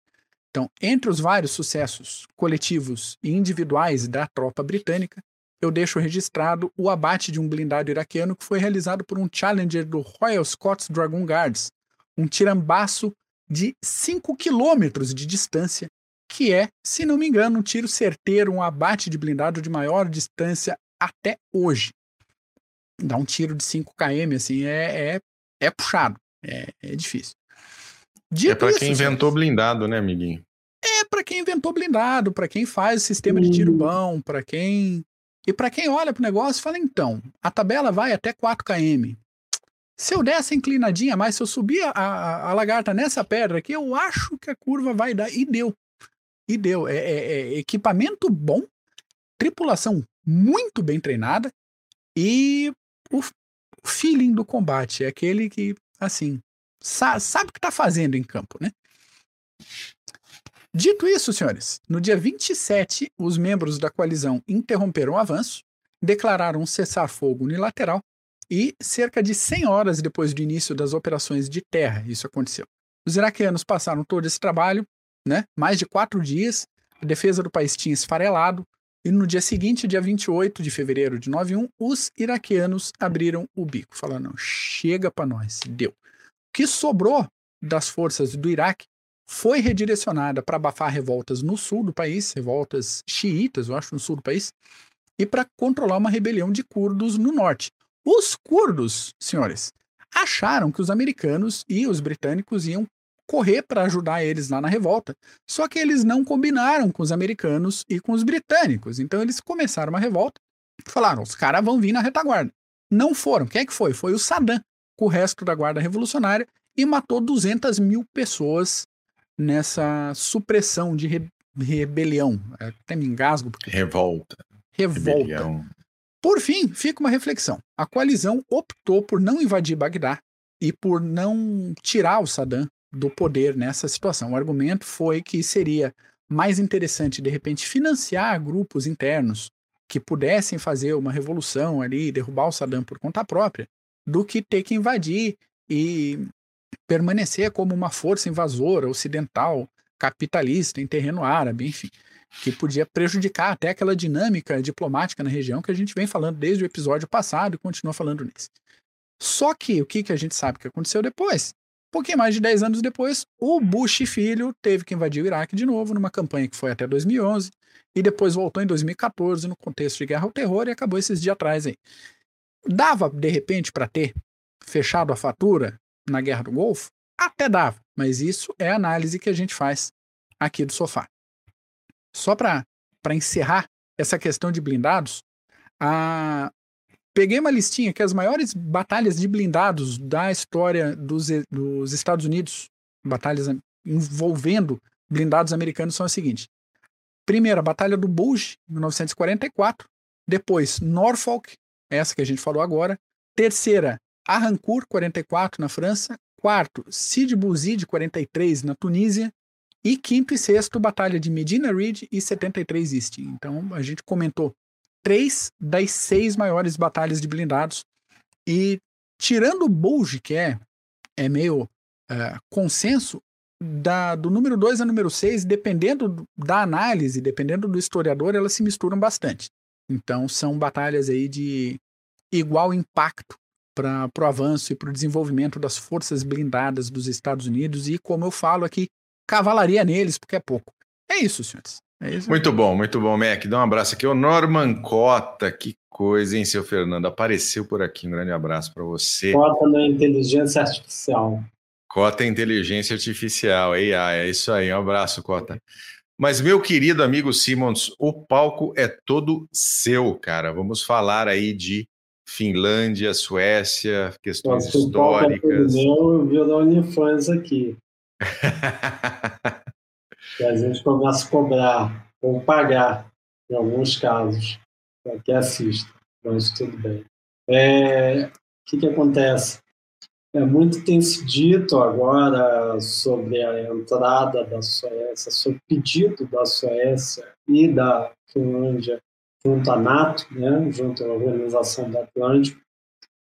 Então, entre os vários sucessos coletivos e individuais da tropa britânica, eu deixo registrado o abate de um blindado iraquiano que foi realizado por um Challenger do Royal Scots Dragoon Guards, um tirambaço de 5 quilômetros de distância, que é, se não me engano, um tiro certeiro, um abate de blindado de maior distância até hoje. Dar um tiro de 5 km, assim, é, é é puxado, é, é difícil. Dito é para quem inventou blindado, né, amiguinho? É para quem inventou blindado, para quem faz sistema de tiro hum. bom, para quem e para quem olha pro negócio, fala então, a tabela vai até 4 km. Se eu der essa inclinadinha mais, se eu subir a, a, a, lagarta nessa pedra aqui, eu acho que a curva vai dar. E deu. E deu. É, é, é equipamento bom, tripulação muito bem treinada e o, o feeling do combate, é aquele que, assim, sa sabe o que está fazendo em campo, né? Dito isso, senhores, no dia 27, os membros da coalizão interromperam o avanço, declararam um cessar-fogo unilateral e, cerca de 100 horas depois do início das operações de terra, isso aconteceu. Os iraquianos passaram todo esse trabalho, né, mais de quatro dias, a defesa do país tinha esfarelado, e no dia seguinte, dia 28 de fevereiro de 91, os iraquianos abriram o bico. Falaram, não, chega para nós, deu. O que sobrou das forças do Iraque foi redirecionada para abafar revoltas no sul do país, revoltas xiitas, eu acho, no sul do país, e para controlar uma rebelião de curdos no norte. Os curdos, senhores, acharam que os americanos e os britânicos iam correr para ajudar eles lá na revolta. Só que eles não combinaram com os americanos e com os britânicos. Então eles começaram uma revolta e falaram: os caras vão vir na retaguarda. Não foram. Quem é que foi? Foi o Saddam, com o resto da guarda revolucionária, e matou 200 mil pessoas nessa supressão de re rebelião. É, até me engasgo. Porque... Revolta. Revolta. Rebelião. Por fim, fica uma reflexão. A coalizão optou por não invadir Bagdá e por não tirar o Saddam do poder nessa situação. O argumento foi que seria mais interessante, de repente, financiar grupos internos que pudessem fazer uma revolução ali, derrubar o Saddam por conta própria, do que ter que invadir e permanecer como uma força invasora ocidental, capitalista, em terreno árabe, enfim, que podia prejudicar até aquela dinâmica diplomática na região que a gente vem falando desde o episódio passado e continua falando nesse. Só que o que, que a gente sabe que aconteceu depois? pouquinho mais de 10 anos depois, o Bush filho teve que invadir o Iraque de novo, numa campanha que foi até 2011, e depois voltou em 2014 no contexto de guerra ao terror e acabou esses dias atrás aí. Dava, de repente, para ter fechado a fatura na Guerra do Golfo? Até dava, mas isso é a análise que a gente faz aqui do sofá. Só para encerrar essa questão de blindados, a, Peguei uma listinha que as maiores batalhas de blindados da história dos, dos Estados Unidos, batalhas envolvendo blindados americanos, são as seguintes. Primeira, Batalha do Bulge, 1944. Depois, Norfolk, essa que a gente falou agora. Terceira, Arrancourt, 44, na França. Quarto, Sidi Bouzid, 43, na Tunísia. E quinto e sexto, Batalha de Medina Ridge e 73 East. Então, a gente comentou três das seis maiores batalhas de blindados. E tirando o Bulge, que é, é meio uh, consenso, da, do número 2 ao número 6, dependendo da análise, dependendo do historiador, elas se misturam bastante. Então são batalhas aí de igual impacto para o avanço e para o desenvolvimento das forças blindadas dos Estados Unidos e, como eu falo aqui, cavalaria neles, porque é pouco. É isso, senhores. É isso muito bom, muito bom, Mac. Dá um abraço aqui. O Norman Cota, que coisa, hein, seu Fernando? Apareceu por aqui. Um grande abraço para você. Cota na inteligência artificial. Cota Inteligência Artificial, AI, é isso aí. Um abraço, Cota. Mas, meu querido amigo Simons, o palco é todo seu, cara. Vamos falar aí de Finlândia, Suécia, questões Nossa, históricas. Eu vi da OnlyFans aqui. *laughs* e a gente começa a cobrar ou pagar, em alguns casos, para que assista. Mas tudo bem. É, o que, que acontece? É, muito tem se dito agora sobre a entrada da Suécia, sobre o pedido da Suécia e da Finlândia junto à NATO, né, junto à Organização do Atlântico,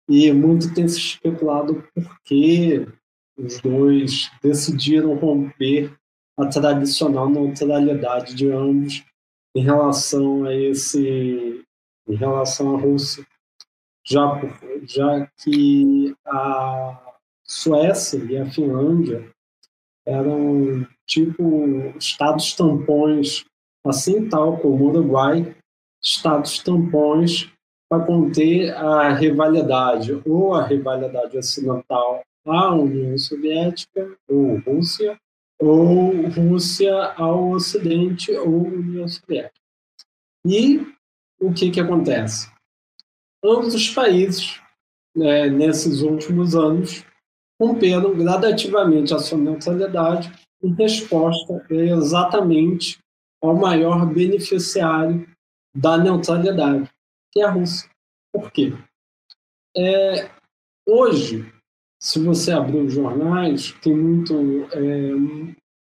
e muito tem se especulado por que os dois decidiram romper a tradicional neutralidade de ambos em relação a esse em relação à Rússia. Já, já que a Suécia e a Finlândia eram tipo estados tampões, assim tal como o Uruguai, estados tampões para conter a rivalidade, ou a rivalidade ocidental à União Soviética, ou Rússia, ou Rússia ao Ocidente, ou União Soviética. E o que, que acontece? ambos os países, né, nesses últimos anos, romperam gradativamente a sua neutralidade em resposta exatamente ao maior beneficiário da neutralidade, que é a Rússia. Por quê? É, hoje, se você abrir os jornais, tem muito é,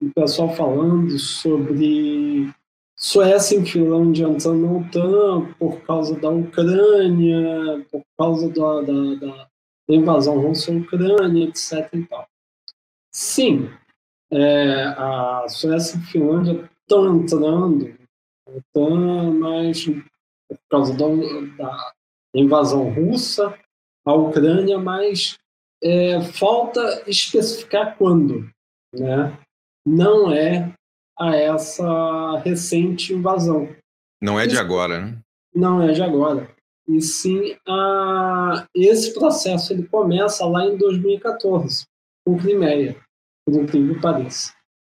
um pessoal falando sobre Suécia e Finlândia entrando na OTAN por causa da Ucrânia, por causa da, da, da invasão russa à Ucrânia, etc. E tal. Sim, é, a Suécia e a Finlândia estão entrando mas por causa da, da invasão russa à Ucrânia, mas é, falta especificar quando. Né? Não é a essa recente invasão. Não é de agora, né? Não é de agora. E sim, a... esse processo ele começa lá em 2014, com Crimeia, por incrível que pareça.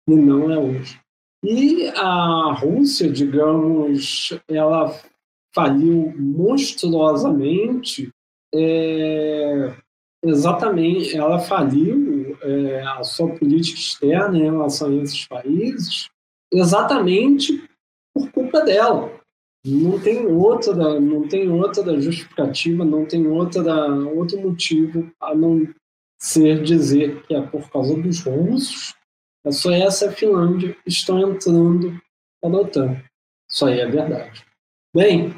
E não é hoje. E a Rússia, digamos, ela faliu monstruosamente, é... exatamente, ela faliu é, a sua política externa em relação a esses países exatamente por culpa dela. Não tem outra, não tem outra justificativa, não tem outra, outro motivo a não ser dizer que é por causa dos russos, a Suécia e a Finlândia estão entrando para a OTAN. Isso aí é verdade. Bem,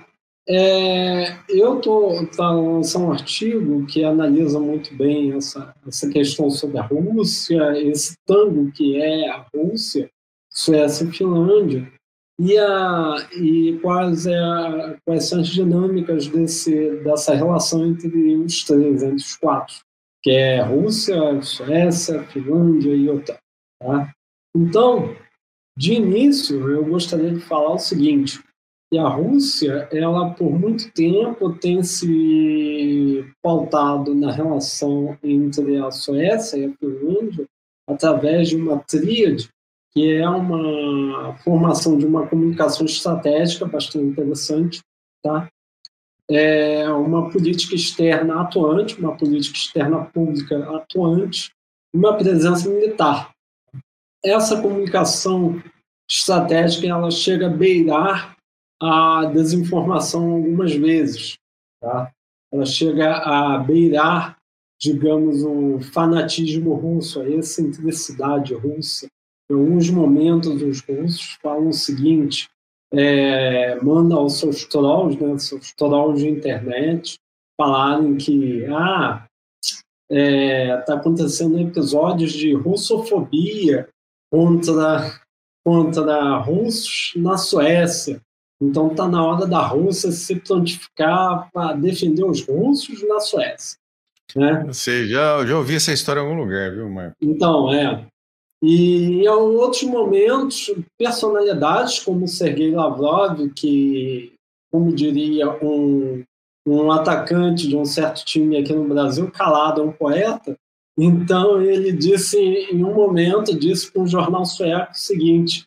é, eu estou tá lançando um artigo que analisa muito bem essa, essa questão sobre a Rússia, esse tango que é a Rússia, Suécia e Finlândia, e, a, e quais, é quais são as dinâmicas desse, dessa relação entre os três, entre os quatro, que é Rússia, Suécia, Finlândia e OTAN. Tá? Então, de início, eu gostaria de falar o seguinte: e a Rússia, ela por muito tempo tem se pautado na relação entre a Suécia e a Finlândia através de uma tríade, que é uma formação de uma comunicação estratégica bastante interessante, tá? É uma política externa atuante, uma política externa pública atuante, uma presença militar. Essa comunicação estratégica ela chega a beirar a desinformação algumas vezes. Tá? Ela chega a beirar, digamos, o fanatismo russo, a excentricidade russa. Em alguns momentos, os russos falam o seguinte: é, manda aos seus trolls, né, seus trolls de internet, falarem que ah, está é, tá acontecendo episódios de russofobia contra, contra russos na Suécia. Então está na hora da Rússia se prontificar para defender os russos na Suécia. Né? Você já, já ouvi essa história em algum lugar, viu, Marco? Então, é. E em outros momentos, personalidades como Sergei Lavrov, que, como diria um, um atacante de um certo time aqui no Brasil, calado é um poeta, Então ele disse em um momento disse para um jornal sueco o seguinte: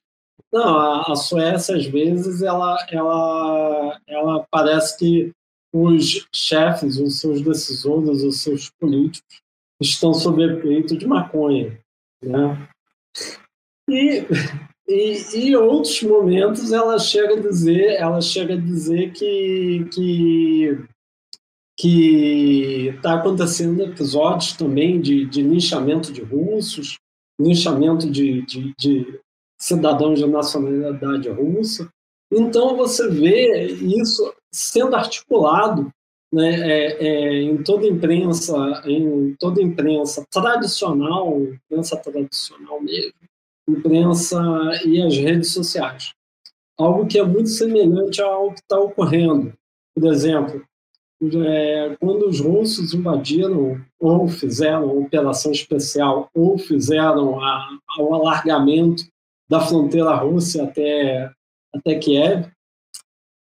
não, a, Suécia às vezes ela ela ela parece que os chefes, os seus decisores, os seus políticos estão sob efeito de maconha, né? E, e, em outros momentos ela chega a dizer, ela chega a dizer que que que está acontecendo episódios também de, de linchamento de russos, linchamento de, de, de cidadãos de nacionalidade russa. Então você vê isso sendo articulado né, é, é, em toda imprensa, em toda imprensa tradicional, imprensa tradicional mesmo, imprensa e as redes sociais. Algo que é muito semelhante ao que está ocorrendo. Por exemplo, é, quando os russos invadiram ou fizeram a operação especial ou fizeram a, o alargamento da fronteira russa até, até Kiev,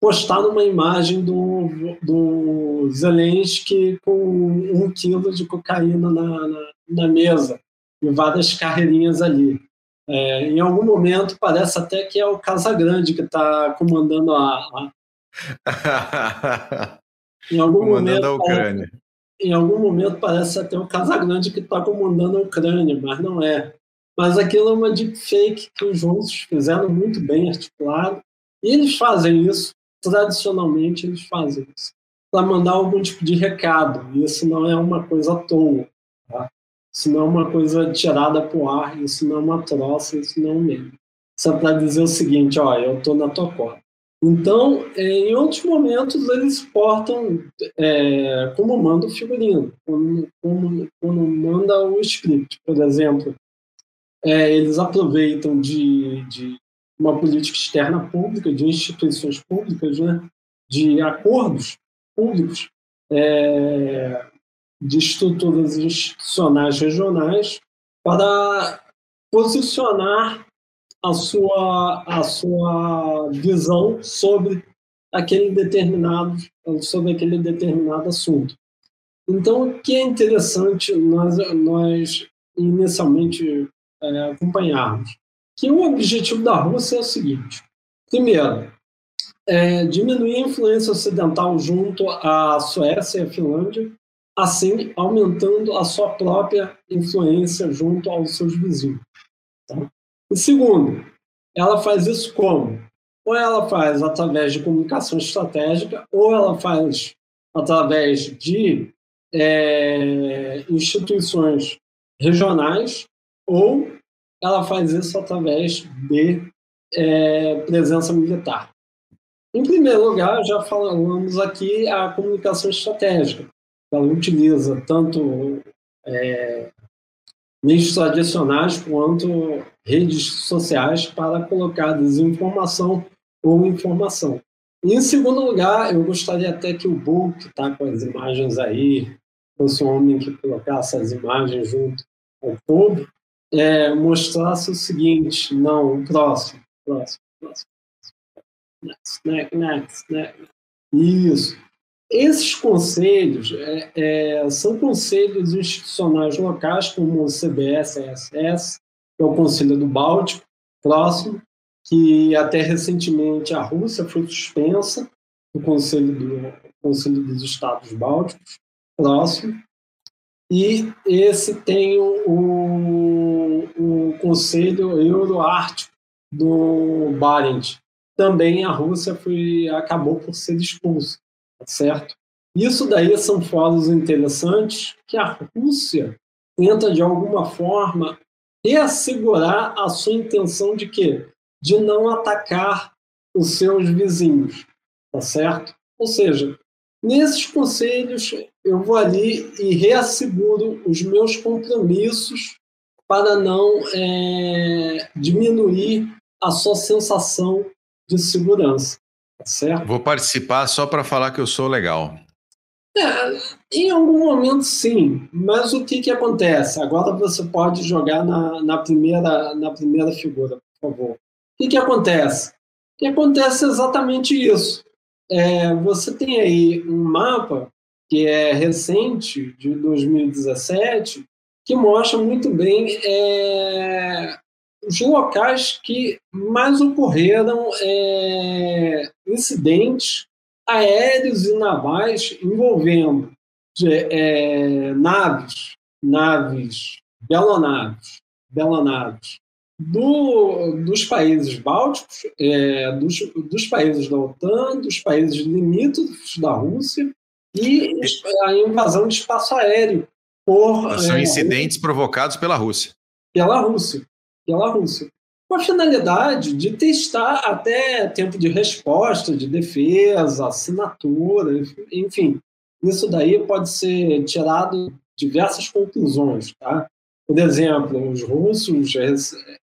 postaram uma imagem do, do Zelensky com um quilo de cocaína na, na, na mesa e várias carreirinhas ali. É, em algum momento parece até que é o Casagrande que está comandando a, a... *laughs* em algum comandando momento, a Ucrânia. Parece, em algum momento parece até o Casagrande que está comandando a Ucrânia, mas não é. Mas aquilo é uma deepfake que os russos fizeram muito bem articulado. E eles fazem isso tradicionalmente eles fazem isso para mandar algum tipo de recado. Isso não é uma coisa à toa. Tá? Isso não é uma coisa tirada para ar, isso não é uma troça, isso não é um meme. Isso é para dizer o seguinte, ó, eu estou na tua cota. Então, em outros momentos, eles portam é, como manda o figurino, como, como, como manda o script. Por exemplo, é, eles aproveitam de, de uma política externa pública, de instituições públicas, né? de acordos públicos, é, de estruturas institucionais regionais, para posicionar a sua, a sua visão sobre aquele determinado sobre aquele determinado assunto. Então, o que é interessante nós, nós inicialmente é, acompanharmos? que o objetivo da Rússia é o seguinte: primeiro, é diminuir a influência ocidental junto à Suécia e à Finlândia, assim aumentando a sua própria influência junto aos seus vizinhos. Tá? E segundo, ela faz isso como? Ou ela faz através de comunicação estratégica, ou ela faz através de é, instituições regionais, ou ela faz isso através de é, presença militar. Em primeiro lugar, já falamos aqui a comunicação estratégica. Ela utiliza tanto é, meios tradicionais quanto redes sociais para colocar desinformação ou informação. E, em segundo lugar, eu gostaria até que o Bull, que está com as imagens aí, fosse um homem que colocasse as imagens junto ao povo, é, mostrasse o seguinte, não, o próximo, próximo, próximo. Next, next, next. Isso. Esses conselhos é, é, são conselhos institucionais locais, como o CBS, SS, que é o Conselho do Báltico, próximo, que até recentemente a Rússia foi suspensa do Conselho, do, Conselho dos Estados Bálticos, próximo. E esse tem o, o Conselho Euroártico do Barents. Também a Rússia foi, acabou por ser expulsa, tá certo? Isso daí são fóruns interessantes que a Rússia tenta, de alguma forma, reassegurar a sua intenção de quê? De não atacar os seus vizinhos, tá certo? Ou seja, nesses conselhos eu vou ali e reasseguro os meus compromissos para não é, diminuir a sua sensação de segurança. Tá certo? Vou participar só para falar que eu sou legal. É, em algum momento, sim. Mas o que, que acontece? Agora você pode jogar na, na, primeira, na primeira figura, por favor. O que, que acontece? O que acontece é exatamente isso. É, você tem aí um mapa que é recente, de 2017, que mostra muito bem é, os locais que mais ocorreram é, incidentes aéreos e navais envolvendo é, naves, naves, belonaves, belonaves do, dos países bálticos, é, dos, dos países da OTAN, dos países limítrofes da Rússia e a invasão de espaço aéreo por são é, incidentes provocados pela Rússia. Pela Rússia, pela Rússia com a finalidade de testar até tempo de resposta, de defesa, assinatura, enfim. Isso daí pode ser tirado diversas conclusões, tá? Por exemplo, os russos,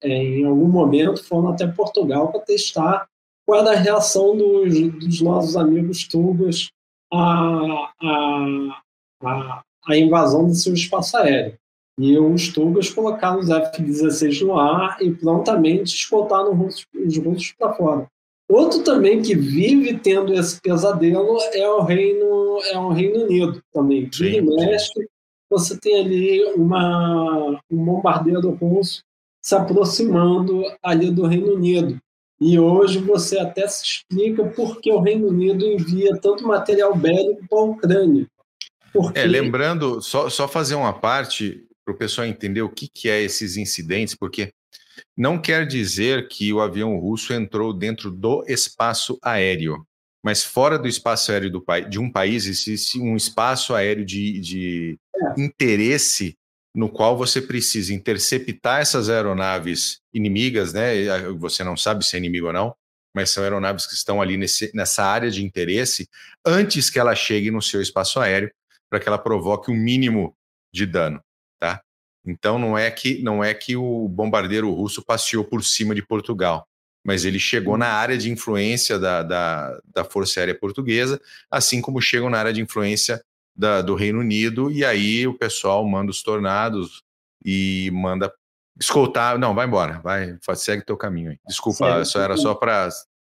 em algum momento, foram até Portugal para testar qual era a reação dos, dos nossos amigos tubas à, à, à, à invasão do seu espaço aéreo. E os tugas colocaram os F-16 no ar e prontamente escoltaram os russos para fora. Outro também que vive tendo esse pesadelo é o Reino, é o Reino Unido também. Vira mestre, você tem ali uma, um bombardeiro russo se aproximando ali do Reino Unido. E hoje você até se explica por que o Reino Unido envia tanto material bélico para a Ucrânia. Porque... É, lembrando, só, só fazer uma parte, para o pessoal entender o que, que é esses incidentes, porque não quer dizer que o avião russo entrou dentro do espaço aéreo, mas fora do espaço aéreo do, de um país existe um espaço aéreo de, de é. interesse no qual você precisa interceptar essas aeronaves inimigas, né? Você não sabe se é inimigo ou não, mas são aeronaves que estão ali nesse, nessa área de interesse antes que ela chegue no seu espaço aéreo, para que ela provoque o um mínimo de dano? Então não é que não é que o bombardeiro russo passeou por cima de Portugal, mas ele chegou na área de influência da, da, da Força Aérea Portuguesa, assim como chegam na área de influência da, do Reino Unido, e aí o pessoal manda os tornados e manda escoltar. Não, vai embora, vai, segue teu caminho aí. Desculpa, isso era só para.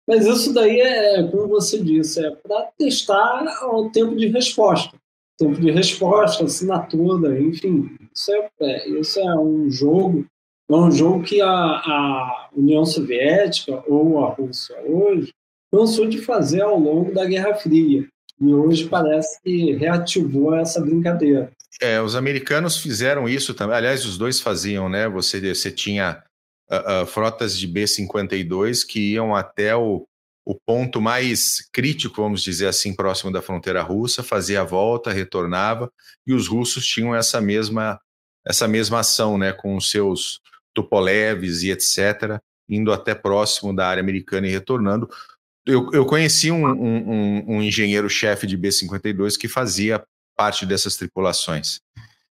Mas isso daí é, como você disse, é para testar o tempo de resposta tempo de resposta, assinatura, enfim. Isso é, é, isso é um jogo, é um jogo que a, a União Soviética ou a Rússia hoje cansou de fazer ao longo da Guerra Fria. E hoje parece que reativou essa brincadeira. É, os americanos fizeram isso também. Aliás, os dois faziam, né? Você, você tinha uh, uh, frotas de B-52 que iam até o, o ponto mais crítico, vamos dizer assim, próximo da fronteira russa, fazia a volta, retornava, e os russos tinham essa mesma, essa mesma ação, né, com os seus Tupolevs e etc., indo até próximo da área americana e retornando. Eu, eu conheci um, um, um engenheiro-chefe de B-52 que fazia parte dessas tripulações.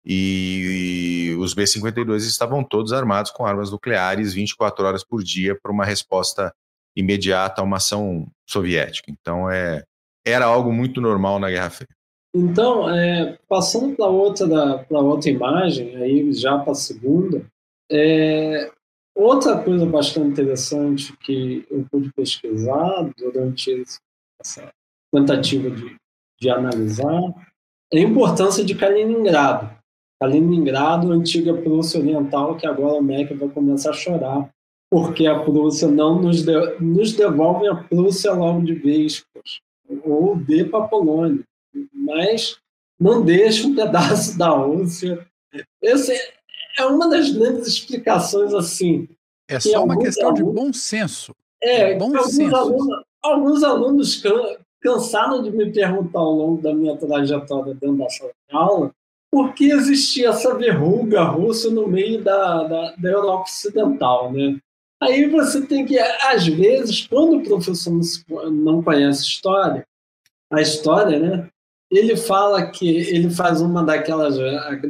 E, e os B-52 estavam todos armados com armas nucleares 24 horas por dia para uma resposta imediata a uma ação soviética. Então, é, era algo muito normal na Guerra Fria. Então, é, passando para outra, para outra imagem, aí já para a segunda, é, outra coisa bastante interessante que eu pude pesquisar durante essa tentativa de, de analisar é a importância de Kaliningrado. Kaliningrado, antiga Prússia Oriental, que agora o MEC vai começar a chorar porque a Prússia não nos, de, nos devolve a Prússia logo de vez, ou dê para a Polônia, mas não deixa um pedaço da Rússia. Essa é uma das grandes explicações assim. É só uma questão alunos, de bom senso. É, bom alguns, senso. Alunos, alguns alunos cansaram de me perguntar ao longo da minha trajetória dentro da sala de aula por que existia essa verruga russa no meio da, da, da Europa Ocidental, né? Aí você tem que, às vezes, quando o professor não conhece história, a história, né? Ele fala que ele faz uma daquelas,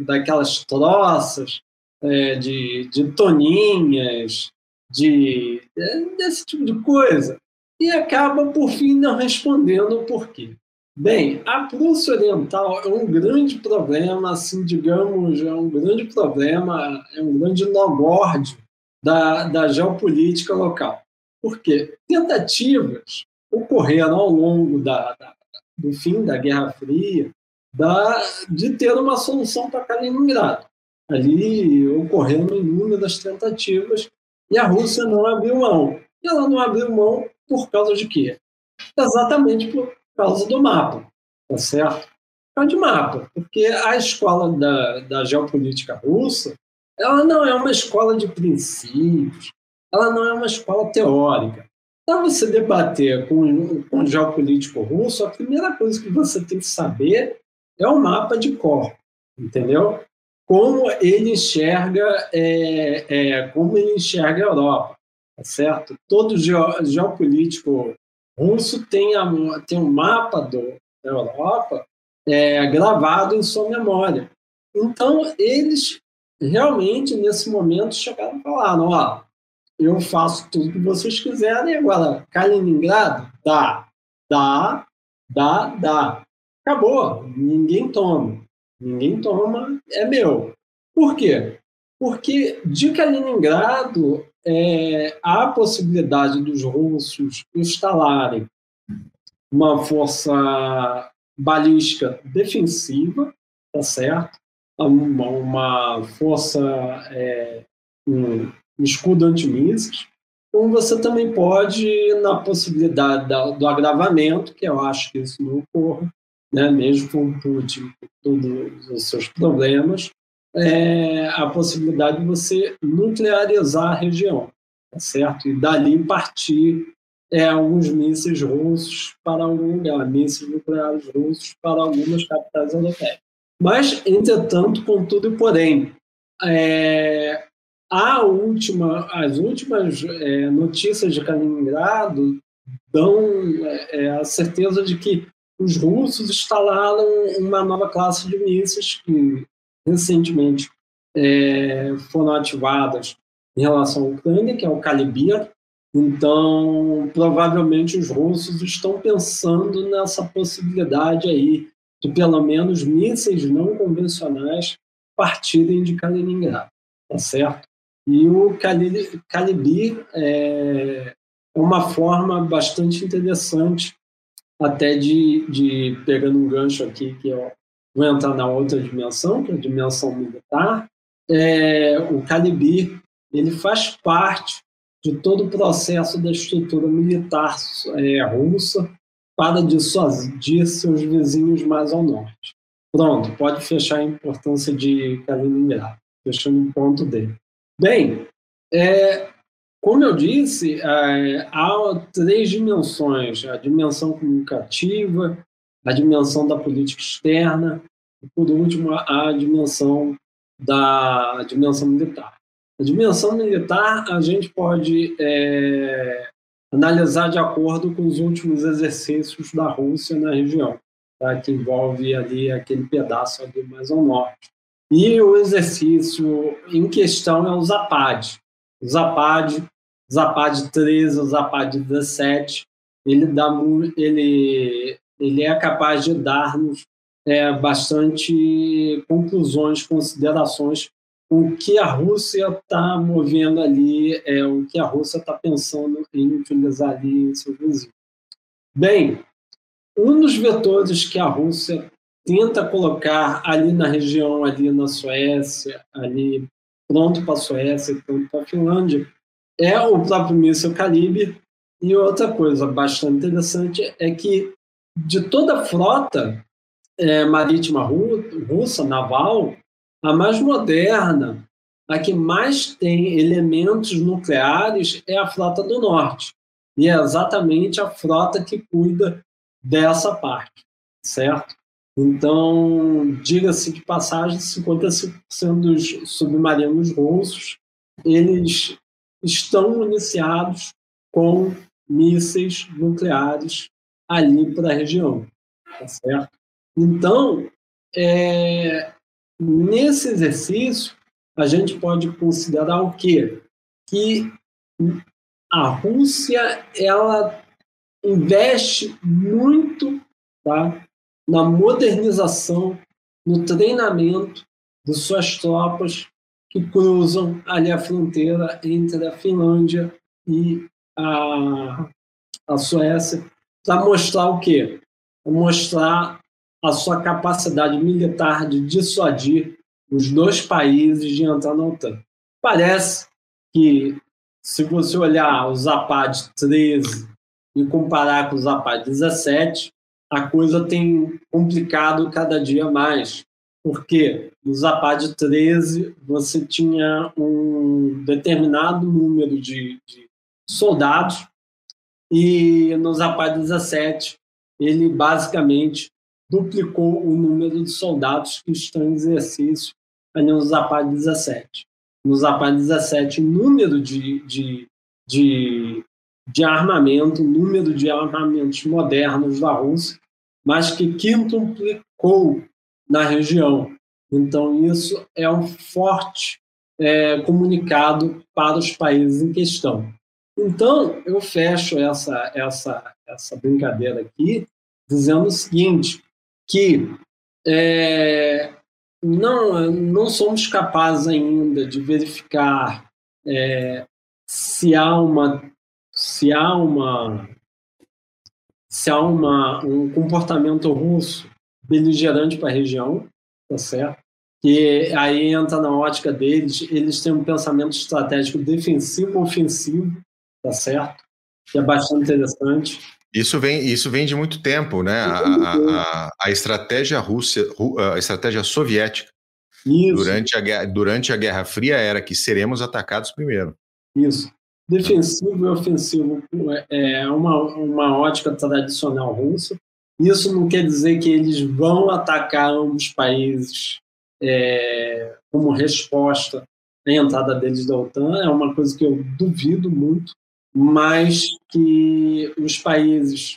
daquelas troças é, de, de toninhas, de, desse tipo de coisa, e acaba, por fim, não respondendo o porquê. Bem, a Prússia Oriental é um grande problema, assim, digamos, é um grande problema, é um grande nó da, da geopolítica local. Porque tentativas ocorreram ao longo da, da, do fim da Guerra Fria da, de ter uma solução para Kaliningrado. ali ocorrendo inúmeras tentativas e a Rússia não abriu mão. E ela não abriu mão por causa de quê? Exatamente por causa do mapa, tá certo? Por causa de mapa, porque a escola da, da geopolítica russa, ela não é uma escola de princípios, ela não é uma escola teórica. Para você debater com, um geopolítico russo, a primeira coisa que você tem que saber é o mapa de cor, entendeu? Como ele enxerga, é, é, como ele enxerga a Europa, tá certo? Todo geopolítico russo tem, a, tem um mapa do, da Europa é, gravado em sua memória. Então, eles realmente, nesse momento, chegaram e falaram: ó, eu faço tudo que vocês quiserem, agora, Kaliningrado, dá, dá, dá, dá. Acabou, ninguém toma. Ninguém toma, é meu. Por quê? Porque de Kaliningrado é, há a possibilidade dos russos instalarem uma força balística defensiva, tá certo? Uma, uma força, é, um, escudo antimísseis, como você também pode, na possibilidade da, do agravamento, que eu acho que isso não ocorra, né, mesmo com Putin, com todos os seus problemas, é, a possibilidade de você nuclearizar a região, tá certo? E dali partir é, alguns mísseis russos para algum lugar, mísseis nucleares russos para algumas capitais europeias. Mas, entretanto, contudo e porém, é, a última, as últimas é, notícias de Kaliningrado dão é, é a certeza de que os russos instalaram uma nova classe de mísseis que recentemente é, foram ativadas em relação à Ucrânia, que é o Kalibir. Então, provavelmente os russos estão pensando nessa possibilidade aí de pelo menos mísseis não convencionais partirem de Kaliningrado, tá certo? E o Kalibir é uma forma bastante interessante até de, de pegando um gancho aqui que eu vou entrar na outra dimensão, que é a dimensão militar, é, o Calibir ele faz parte de todo o processo da estrutura militar é, russa para dissuadir seus vizinhos mais ao norte. Pronto, pode fechar a importância de Kaliningrado, fechando um ponto dele. Bem, é, como eu disse, é, há três dimensões: a dimensão comunicativa, a dimensão da política externa e, por último, a dimensão da a dimensão militar. A dimensão militar a gente pode é, analisar de acordo com os últimos exercícios da Rússia na região, tá? que envolve ali aquele pedaço ali mais ao norte. E o exercício em questão é o Zapad. O Zapad Zapad 13, o Zapad 17, ele, dá, ele, ele é capaz de dar-nos é, bastante conclusões, considerações o que a Rússia está movendo ali, é o que a Rússia está pensando em utilizar ali em seus vizinhos. Bem, um dos vetores que a Rússia tenta colocar ali na região, ali na Suécia, ali pronto para a Suécia, pronto para a Finlândia, é o próprio míssil Calibre. E outra coisa bastante interessante é que de toda a frota é, marítima russa, naval, a mais moderna, a que mais tem elementos nucleares é a frota do norte. E é exatamente a frota que cuida dessa parte, certo? Então, diga-se de passagem, 55% dos submarinos russos, eles estão municiados com mísseis nucleares ali para a região, tá certo? Então, é, nesse exercício, a gente pode considerar o quê? Que a Rússia ela investe muito tá, na modernização, no treinamento de suas tropas que cruzam ali a fronteira entre a Finlândia e a, a Suécia, para mostrar o quê? Para mostrar a sua capacidade militar de dissuadir os dois países de entrar na OTAN. Parece que, se você olhar o Zapad 13 e comparar com o Zapad 17, a coisa tem complicado cada dia mais. Porque no Zapad 13 você tinha um determinado número de, de soldados e no Zapad 17 ele basicamente duplicou o número de soldados que estão em exercício ali no Zapad 17. No Zapad 17, o número de, de, de, de armamento, número de armamentos modernos da Rússia, mas que quintuplicou na região. Então, isso é um forte é, comunicado para os países em questão. Então, eu fecho essa, essa, essa brincadeira aqui dizendo o seguinte, que é, não, não somos capazes ainda de verificar é, se há uma se há uma se há uma, um comportamento russo beligerante para a região, tá certo? Que aí entra na ótica deles, eles têm um pensamento estratégico defensivo ofensivo, tá certo? Que é bastante interessante. Isso vem, isso vem de muito tempo, né? A, a, a estratégia russa, a estratégia soviética isso. durante a, durante a Guerra Fria era que seremos atacados primeiro. Isso. Defensivo e ofensivo é, é uma, uma ótica tradicional russa. Isso não quer dizer que eles vão atacar ambos os países é, como resposta à entrada deles da OTAN. É uma coisa que eu duvido muito mas que os países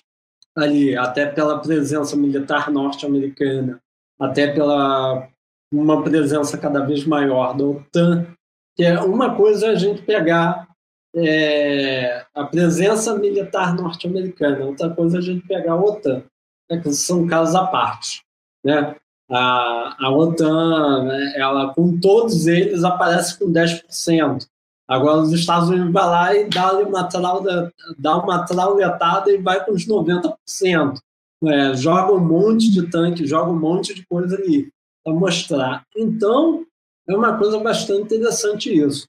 ali, até pela presença militar norte-americana, até pela uma presença cada vez maior da OTAN, que é uma coisa a gente pegar é, a presença militar norte-americana, outra coisa a gente pegar a OTAN, né, que são casos à parte. Né? A, a OTAN, né, ela com todos eles aparece com 10%. Agora os Estados Unidos vai lá e dá uma, trauda, dá uma trauletada e vai com os 90%. É, joga um monte de tanque, joga um monte de coisa ali para mostrar. Então, é uma coisa bastante interessante isso.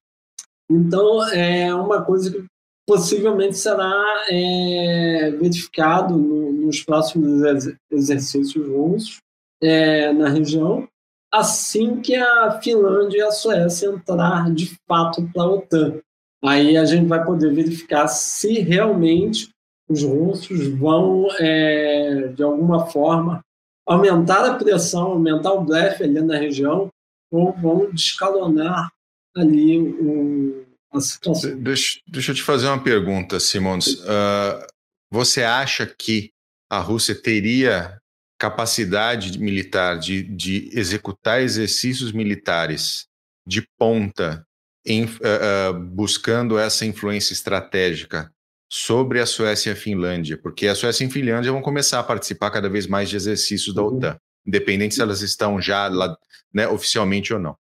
Então, é uma coisa que possivelmente será é, verificado no, nos próximos exercícios russos é, na região assim que a Finlândia e a Suécia entrar de fato para a OTAN. Aí a gente vai poder verificar se realmente os russos vão, é, de alguma forma, aumentar a pressão, aumentar o blefe ali na região, ou vão descalonar ali o, a situação. Deixa, deixa eu te fazer uma pergunta, Simons. Uh, você acha que a Rússia teria capacidade militar de, de executar exercícios militares de ponta, em, uh, uh, buscando essa influência estratégica sobre a Suécia e a Finlândia, porque a Suécia e a Finlândia vão começar a participar cada vez mais de exercícios da uhum. OTAN, independente se elas estão já lá, né, oficialmente ou não.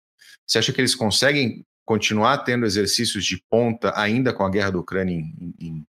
Você acha que eles conseguem continuar tendo exercícios de ponta ainda com a guerra da Ucrânia em, em,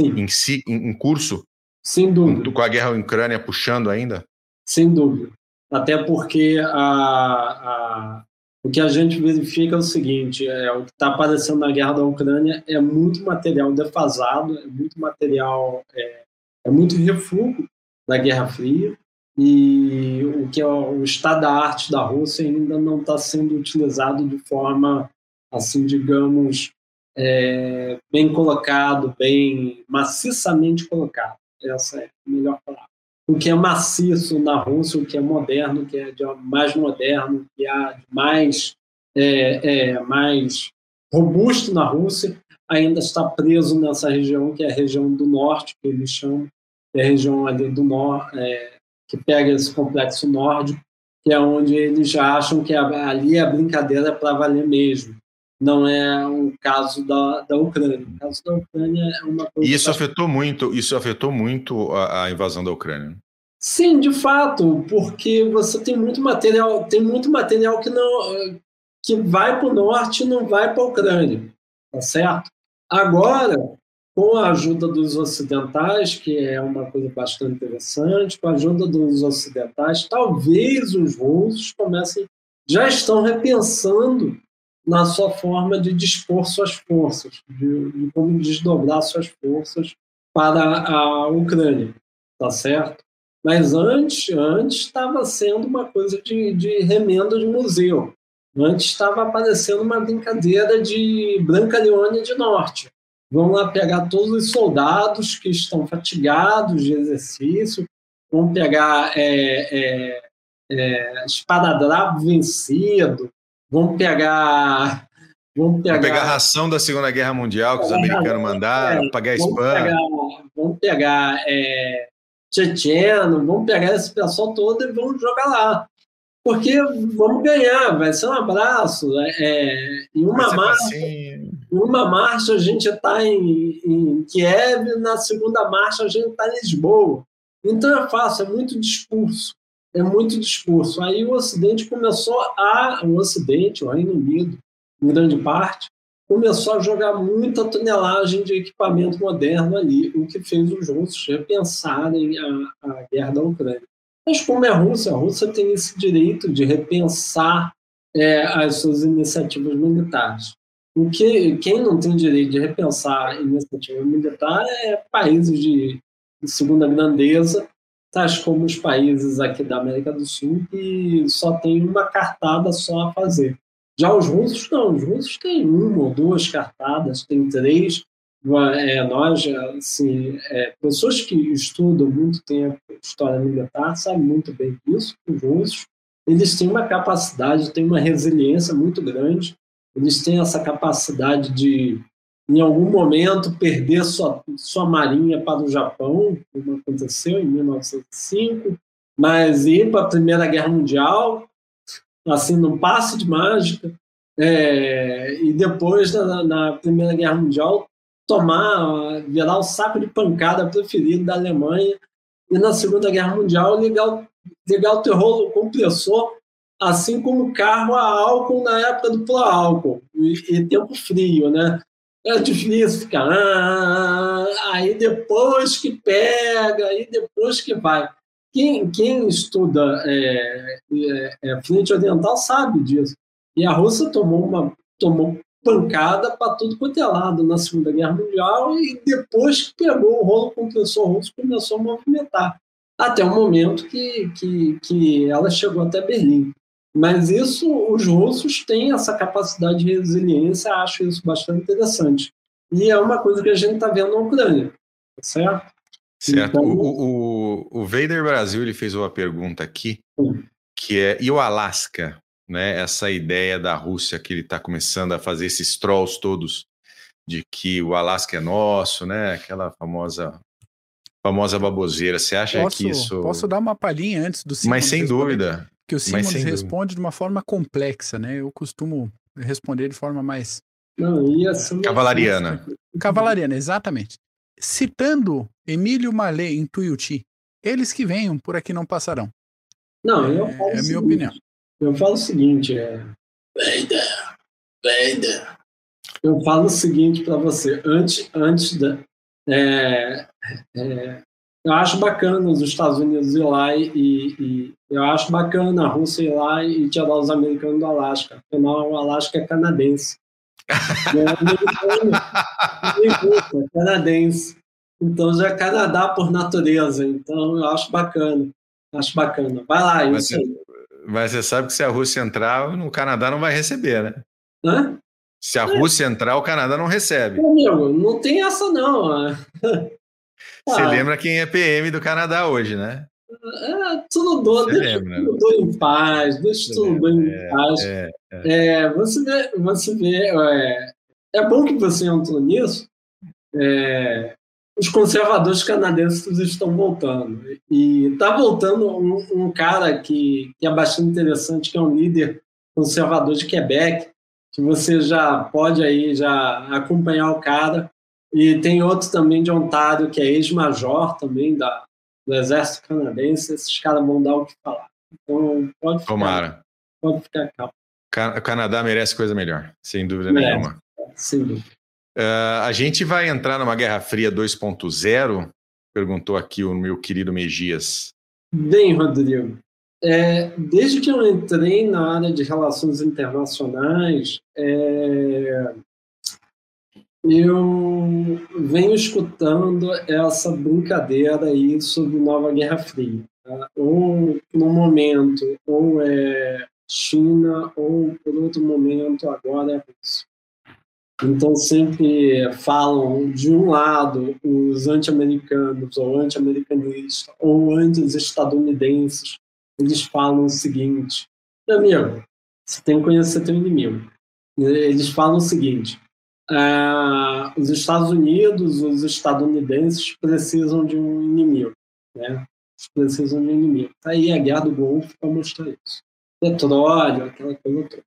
em, em, em curso? Sem dúvida. Com a guerra da Ucrânia puxando ainda? sem dúvida. Até porque a, a, o que a gente verifica é o seguinte: é, o que está aparecendo na guerra da Ucrânia é muito material defasado, é muito material, é, é muito refúgio da Guerra Fria, e o que é o estado da arte da Rússia ainda não está sendo utilizado de forma, assim, digamos, é, bem colocado, bem maciçamente colocado. Essa é a melhor palavra o que é maciço na Rússia, o que é moderno, o que é mais moderno, o que é mais, é, é, mais robusto na Rússia, ainda está preso nessa região, que é a região do norte, que eles chamam, é a região ali do norte, é, que pega esse complexo nórdico, que é onde eles já acham que ali a brincadeira é para valer mesmo não é o caso da, da Ucrânia. O caso da Ucrânia é uma coisa. E isso afetou muito, isso afetou muito a, a, invasão da Ucrânia. Sim, de fato, porque você tem muito material, tem muito material que não que vai para o norte e não vai para a Ucrânia, tá certo? Agora, com a ajuda dos ocidentais, que é uma coisa bastante interessante, com a ajuda dos ocidentais, talvez os russos comecem já estão repensando na sua forma de dispor suas forças, de, de como desdobrar suas forças para a Ucrânia, tá certo? Mas antes, antes estava sendo uma coisa de, de remendo de museu. Antes estava aparecendo uma brincadeira de Branca Leônia de Norte. Vamos lá pegar todos os soldados que estão fatigados de exercício, vamos pegar é, é, é, espadadrapo vencido, vamos pegar. Vamos pegar, vamos pegar a ração da Segunda Guerra Mundial que os americanos mandaram, é, pagar vamos spam. Pegar, vamos pegar é, tchetcheno, vamos pegar esse pessoal todo e vamos jogar lá. Porque vamos ganhar, vai ser um abraço. É, é em uma marcha, em uma marcha a gente está em, em Kiev, na segunda marcha a gente está em Lisboa. Então é fácil, é muito discurso é muito discurso. Aí o Ocidente começou a, o Ocidente, o Reino Unido, em grande parte, começou a jogar muita tonelagem de equipamento moderno ali, o que fez os russos repensarem a, a guerra da Ucrânia. Mas como é a Rússia, a Rússia tem esse direito de repensar é, as suas iniciativas militares. O que, quem não tem direito de repensar iniciativa militar é países de segunda grandeza tais como os países aqui da América do Sul, que só tem uma cartada só a fazer. Já os russos, não. Os russos têm uma ou duas cartadas, tem três. É, nós, assim, é, pessoas que estudam muito tempo história militar sabem muito bem disso. Os russos, eles têm uma capacidade, têm uma resiliência muito grande. Eles têm essa capacidade de em algum momento perder sua, sua marinha para o Japão, como aconteceu em 1905, mas ir para a Primeira Guerra Mundial, assim, num passe de mágica, é, e depois, na, na, Primeira Guerra Mundial, tomar, virar o saco de pancada preferido da Alemanha, e na Segunda Guerra Mundial ligar ligar o terror compressor, assim como o carro a álcool na época do pro-álcool, e, e tempo frio, né? É difícil ficar. Ah, aí depois que pega, aí depois que vai. Quem, quem estuda é, é, é, frente oriental sabe disso. E a Rússia tomou uma tomou pancada para tudo quanto é lado na Segunda Guerra Mundial e depois que pegou o rolo compressor russo começou a movimentar. Até o momento que, que, que ela chegou até Berlim. Mas isso, os russos têm essa capacidade de resiliência, acho isso bastante interessante. E é uma coisa que a gente está vendo na Ucrânia, tá certo? Certo. Então, o, o, o Vader Brasil ele fez uma pergunta aqui, que é, e o Alasca? Né, essa ideia da Rússia que ele está começando a fazer esses trolls todos de que o Alasca é nosso, né? Aquela famosa famosa baboseira. Você acha posso, que isso. Posso dar uma palhinha antes do Mas sem dúvida que o Simons responde de uma forma complexa, né? Eu costumo responder de forma mais Não, cavalariana. Cavalariana, exatamente. Citando Emílio Malê em Tuiuti, eles que venham por aqui não passarão. Não, eu falo é, é a minha opinião. Eu falo o seguinte, é Vader, Vader. Eu falo o seguinte para você, antes antes da é, é, eu acho bacana os Estados Unidos ir lá e, e, eu acho bacana a Rússia ir lá e tirar os americanos do Alasca. Afinal, o Alasca é canadense. *laughs* é é canadense. Então já é Canadá por natureza. Então eu acho bacana. Acho bacana. Vai lá, mas, você, mas você sabe que se a Rússia entrar, o Canadá não vai receber, né? Hã? Se a é. Rússia entrar, o Canadá não recebe. Amigo, não tem essa não. *laughs* Você ah. lembra quem é PM do Canadá hoje, né? É, tudo doido, deixa doido em paz, deixa tudo em paz. É, é. é, você vê, você vê é, é bom que você entrou nisso. É, os conservadores canadenses estão voltando. E está voltando um, um, cara que, que é bastante interessante, que é um líder conservador de Quebec, que você já pode aí já acompanhar o cara. E tem outro também de Ontário, que é ex-major também da, do Exército Canadense. Esses caras vão dar o que falar. Então, pode ficar, Tomara. Pode ficar calmo. O Canadá merece coisa melhor, sem dúvida merece. nenhuma. Sem dúvida. Uh, a gente vai entrar numa Guerra Fria 2.0? Perguntou aqui o meu querido Megias. Bem, Rodrigo. é, desde que eu entrei na área de relações internacionais, é, eu venho escutando essa brincadeira aí sobre nova Guerra Fria. Tá? Ou no momento, ou é China, ou por outro momento, agora é Rússia. Então sempre falam de um lado os anti-americanos ou anti-americanistas ou anti-estadunidenses. Eles falam o seguinte: meu amigo, você tem que conhecer teu inimigo. Eles falam o seguinte: ah, os Estados Unidos, os estadunidenses precisam de um inimigo, né? Eles precisam de um inimigo. Tá aí a guerra do Golfo para mostrar isso. Petróleo, aquela coisa toda.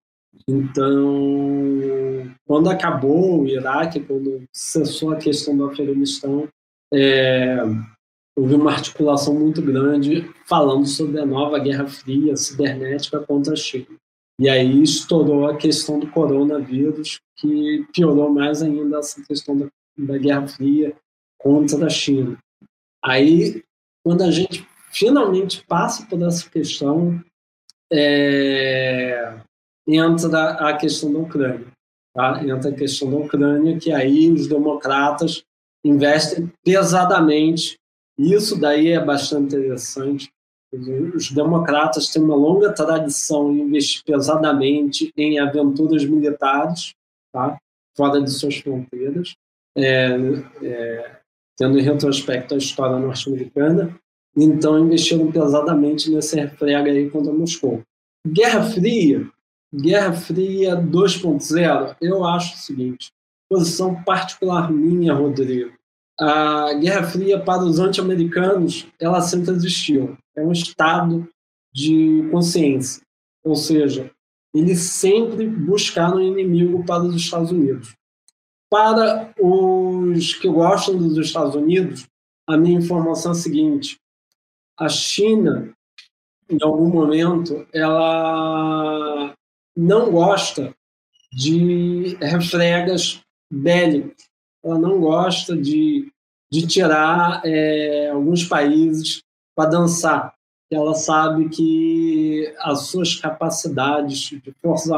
Então, quando acabou o Iraque, quando cessou a questão do Afeganistão, é, houve uma articulação muito grande falando sobre a nova Guerra Fria cibernética contra a China. E aí estourou a questão do coronavírus, que piorou mais ainda essa questão da, da Guerra Fria contra a China. Aí, quando a gente finalmente passa por essa questão, é, entra a questão da Ucrânia. Tá? Entra a questão da Ucrânia, que aí os democratas investem pesadamente. Isso daí é bastante interessante. Os democratas têm uma longa tradição em investir pesadamente em aventuras militares, tá? fora de suas fronteiras, é, é, tendo em retrospecto a história norte-americana. Então, investiram pesadamente nesse refrega aí contra Moscou. Guerra Fria Guerra Fria 2.0, eu acho o seguinte: posição particular minha, Rodrigo. A Guerra Fria para os anti-americanos, ela sempre existiu. É um estado de consciência. Ou seja, eles sempre buscaram inimigo para os Estados Unidos. Para os que gostam dos Estados Unidos, a minha informação é a seguinte: a China, em algum momento, ela não gosta de refregas bélicos. Ela não gosta de, de tirar é, alguns países para dançar. Ela sabe que as suas capacidades de forças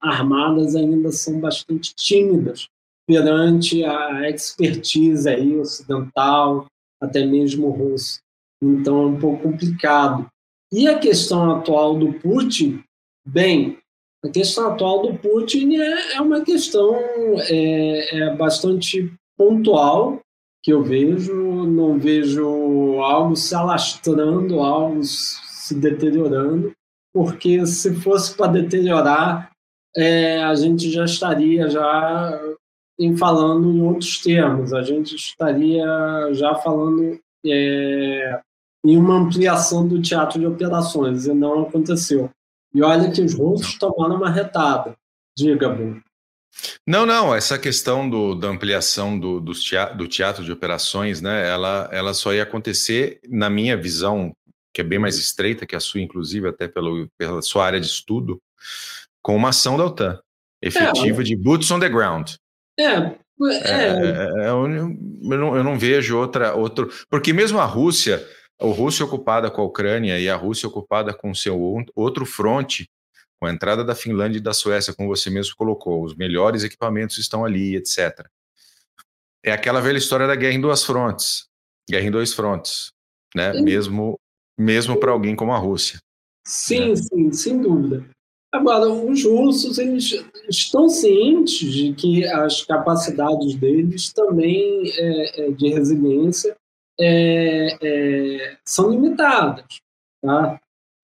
armadas ainda são bastante tímidas perante a expertise aí ocidental, até mesmo russa. Então é um pouco complicado. E a questão atual do Putin, bem, a questão atual do Putin é, é uma questão é, é bastante pontual que eu vejo, não vejo algo se alastrando, algo se deteriorando, porque se fosse para deteriorar, é, a gente já estaria já em falando em outros termos, a gente estaria já falando é, em uma ampliação do teatro de operações, e não aconteceu. E olha que os russos tomaram uma retada. Diga, Bruno. Não, não, essa questão do, da ampliação do, do, teatro, do teatro de operações, né, ela, ela só ia acontecer, na minha visão, que é bem mais estreita que a sua, inclusive, até pelo, pela sua área de estudo, com uma ação da OTAN, efetiva é, de boots on the ground. É, é, é, é eu, não, eu não vejo outra, outro. Porque mesmo a Rússia, a Rússia ocupada com a Ucrânia e a Rússia ocupada com seu outro fronte, com a entrada da Finlândia e da Suécia, como você mesmo colocou, os melhores equipamentos estão ali, etc. É aquela velha história da guerra em duas frontes, guerra em dois frontes, né? Sim. Mesmo mesmo para alguém como a Rússia. Sim, né? sim, sem dúvida. Agora, os russos eles estão cientes de que as capacidades deles também é, é de resiliência é, é, são limitadas. Tá?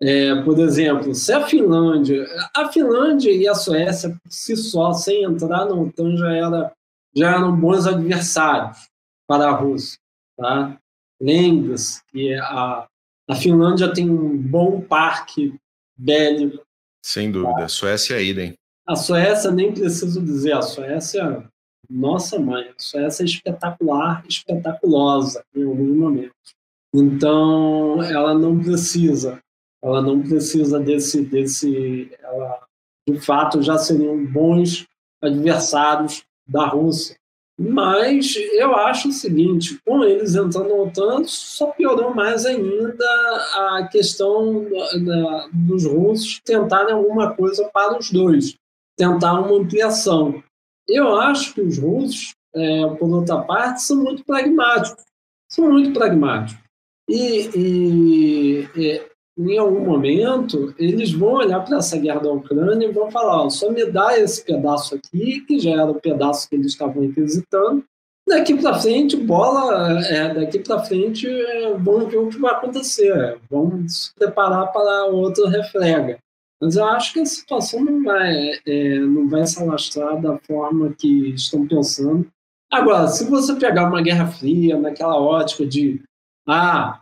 É, por exemplo, se a Finlândia, a Finlândia e a Suécia por si só, sem entrar na OTAN, já, era, já eram bons adversários para a Rússia. Tá? Lembre-se que a, a Finlândia tem um bom parque bélico. Sem dúvida, tá? Suécia é idem. A Suécia, nem preciso dizer, a Suécia nossa mãe, isso essa é espetacular, espetaculosa em alguns momentos. Então, ela não precisa, ela não precisa desse, desse, ela de fato já seriam bons adversários da Rússia. Mas eu acho o seguinte: com eles entrando na OTAN, só piorou mais ainda a questão da, dos russos tentarem alguma coisa para os dois, tentar uma ampliação. Eu acho que os russos, é, por outra parte, são muito pragmáticos. São muito pragmáticos. E, e, e em algum momento, eles vão olhar para essa guerra da Ucrânia e vão falar: só me dá esse pedaço aqui, que já era o pedaço que eles estavam requisitando. Daqui para frente, bola, é, daqui para frente, é, vamos ver o que vai acontecer. Vamos se preparar para outro refrega. Mas eu acho que a situação não vai, é, não vai se alastrar da forma que estão pensando. Agora, se você pegar uma guerra fria, naquela ótica de ah,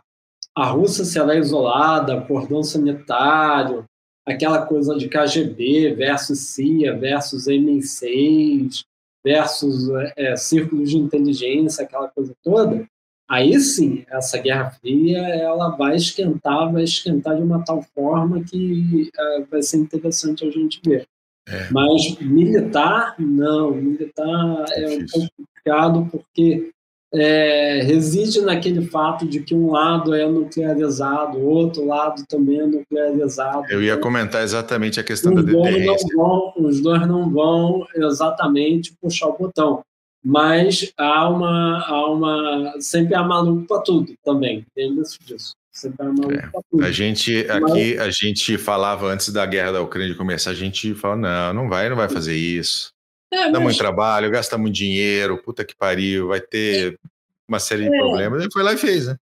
a Rússia será isolada, cordão sanitário, aquela coisa de KGB versus CIA versus MI6 versus é, círculos de inteligência, aquela coisa toda, aí sim, essa Guerra Fria ela vai esquentar, vai esquentar de uma tal forma que é, vai ser interessante a gente ver. É. Mas militar, não, militar é um pouco complicado porque é, reside naquele fato de que um lado é nuclearizado, o outro lado também é nuclearizado. Eu ia comentar exatamente a questão os da deterrência. Vão, os dois não vão exatamente puxar o botão, mas há uma, há uma sempre há maluco para tudo também, lembre-se disso. Sempre há maluco é. A gente aqui mas... a gente falava antes da guerra da Ucrânia começar, a gente fala não, não vai, não vai fazer isso. É, Dá mas... muito trabalho, gasta muito dinheiro, puta que pariu, vai ter uma série de é. problemas. Ele foi lá e fez, né?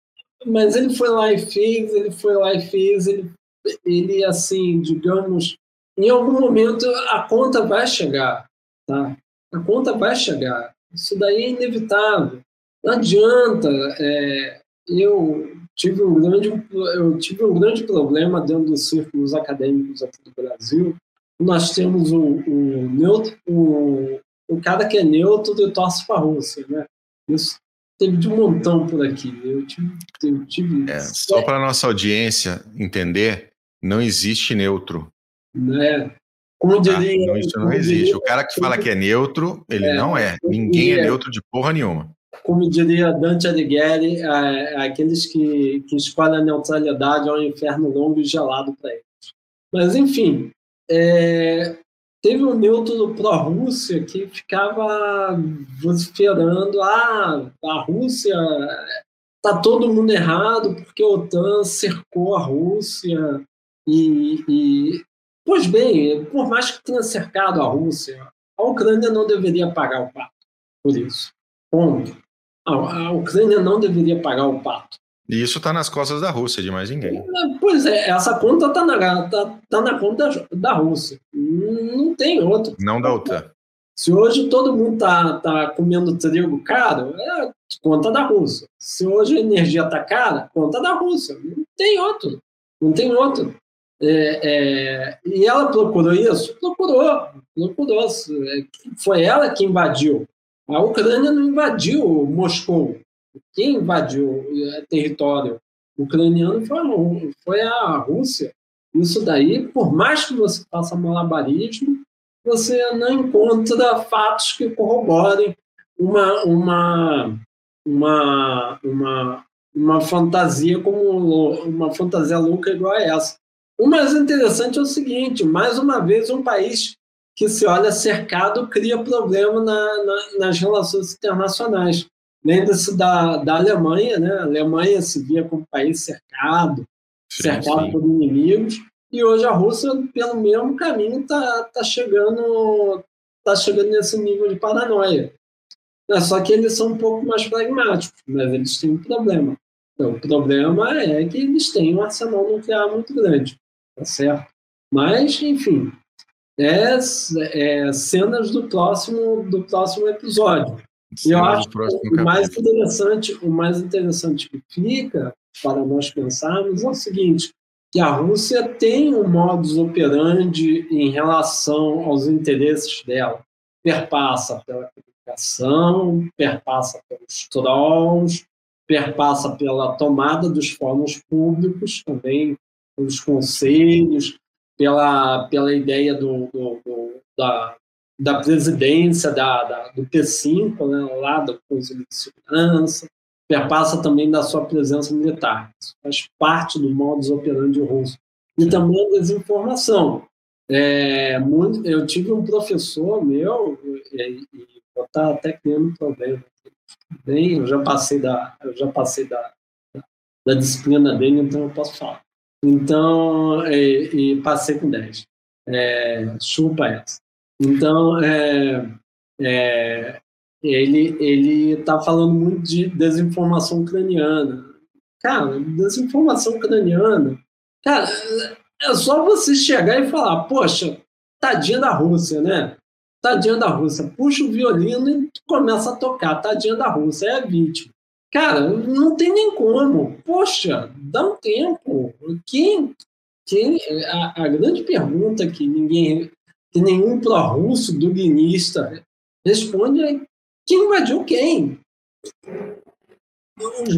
Mas ele foi lá e fez, ele foi lá e fez, ele, ele assim, digamos, em algum momento a conta vai chegar, tá? A conta vai chegar. Isso daí é inevitável. Não adianta. É, eu tive um grande, eu tive um grande problema dentro dos círculos acadêmicos aqui do Brasil, nós temos o, o neutro, o, o cara que é neutro e torce para a Rússia, né? Isso teve de um montão por aqui. Eu tive, eu tive... É, só para nossa audiência entender, não existe neutro. Né? Como tá? diria, não, isso não existe. Diria, o cara que fala que é neutro, ele é, não é. Ninguém é neutro de porra nenhuma. Como diria Dante Alighieri, é, é aqueles que, que escolhem a neutralidade é um inferno longo e gelado para eles. Mas, enfim, é, teve um neutro pró-Rússia que ficava vociferando: ah, a Rússia está todo mundo errado porque a OTAN cercou a Rússia. E, e, pois bem, por mais que tenha cercado a Rússia, a Ucrânia não deveria pagar o pato por isso. Ponto. A, a Ucrânia não deveria pagar o pato. E isso está nas costas da Rússia, de mais ninguém. Pois é, essa conta está na, tá, tá na conta da Rússia. Não tem outra. Não da OTAN. Se hoje todo mundo está tá comendo trigo caro, é conta da Rússia. Se hoje a energia está cara, conta da Rússia. Não tem outro. Não tem outro. É, é, e ela procurou isso? Procurou. Procurou. Foi ela que invadiu. A Ucrânia não invadiu Moscou. Quem invadiu é, território ucraniano foi, foi a Rússia. Isso daí, por mais que você faça malabarismo, você não encontra fatos que corroborem uma, uma, uma, uma, uma fantasia como uma fantasia louca igual a essa. O mais interessante é o seguinte: mais uma vez, um país que se olha cercado cria problema na, na, nas relações internacionais. Lembra-se da, da Alemanha, né? A Alemanha se via como um país cercado, sim, cercado sim. por inimigos, e hoje a Rússia, pelo mesmo caminho, está tá chegando, tá chegando nesse nível de paranoia. É só que eles são um pouco mais pragmáticos, mas eles têm um problema. Então, o problema é que eles têm um arsenal nuclear muito grande, tá certo? Mas, enfim, é, é cenas do próximo, do próximo episódio. Eu acho que o mais interessante, o mais interessante que fica para nós pensarmos é o seguinte, que a Rússia tem um modus operandi em relação aos interesses dela. Perpassa pela comunicação, perpassa pelos trolls, perpassa pela tomada dos fóruns públicos também, pelos conselhos, pela, pela ideia do, do, do da, da presidência da, da, do P5, né, lá do Conselho de Segurança, perpassa também da sua presença militar. Isso faz parte do modus operandi russo. E também a desinformação. É, muito, eu tive um professor meu, e, e eu estar até criando problema. Bem, eu já passei da, eu já passei da, da disciplina dele, então eu posso falar. Então, e, e passei com 10. É, chupa essa. Então, é, é, ele ele está falando muito de desinformação ucraniana. Cara, desinformação ucraniana. Cara, é só você chegar e falar, poxa, tadinha da Rússia, né? Tadinha da Rússia. Puxa o violino e começa a tocar. Tadinha da Rússia, é vítima. Cara, não tem nem como. Poxa, dá um tempo. Quem, quem a, a grande pergunta que ninguém, que nenhum pró-russo duguinista responde é quem invadiu quem?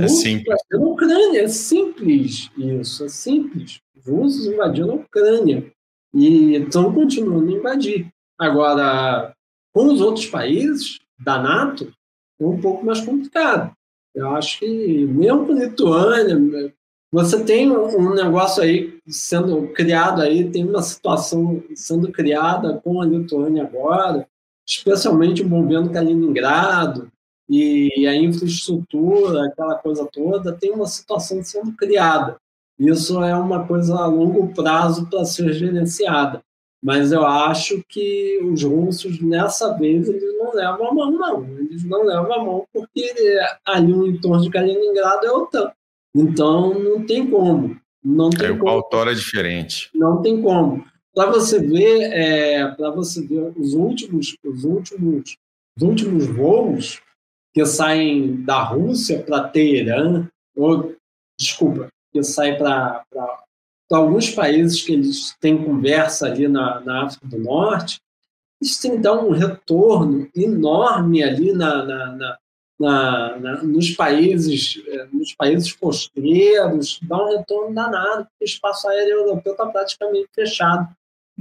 é simples. Na Ucrânia, é simples isso, é simples. Os russos invadiram a Ucrânia e estão continuando a invadir. Agora, com os outros países da NATO, é um pouco mais complicado. Eu acho que, mesmo com a Lituânia, você tem um negócio aí sendo criado aí, tem uma situação sendo criada com a Lituânia agora, especialmente envolvendo Kaliningrado e a infraestrutura, aquela coisa toda, tem uma situação sendo criada. Isso é uma coisa a longo prazo para ser gerenciada. Mas eu acho que os russos, nessa vez, eles não levam a mão, não. Eles não levam a mão porque ali no entorno de Kaliningrado é OTAN. Então, não tem como. Não tem é, como. autor é diferente. Não tem como. Para você ver, é, para você ver os últimos, os últimos, os últimos voos que saem da Rússia para Teherã, ou desculpa, que saem para alguns países que eles têm conversa ali na, na África do Norte, eles têm que dar um retorno enorme ali na, na, na, na, nos países eh, nos países costeiros, dá um retorno danado, porque o espaço aéreo europeu está praticamente fechado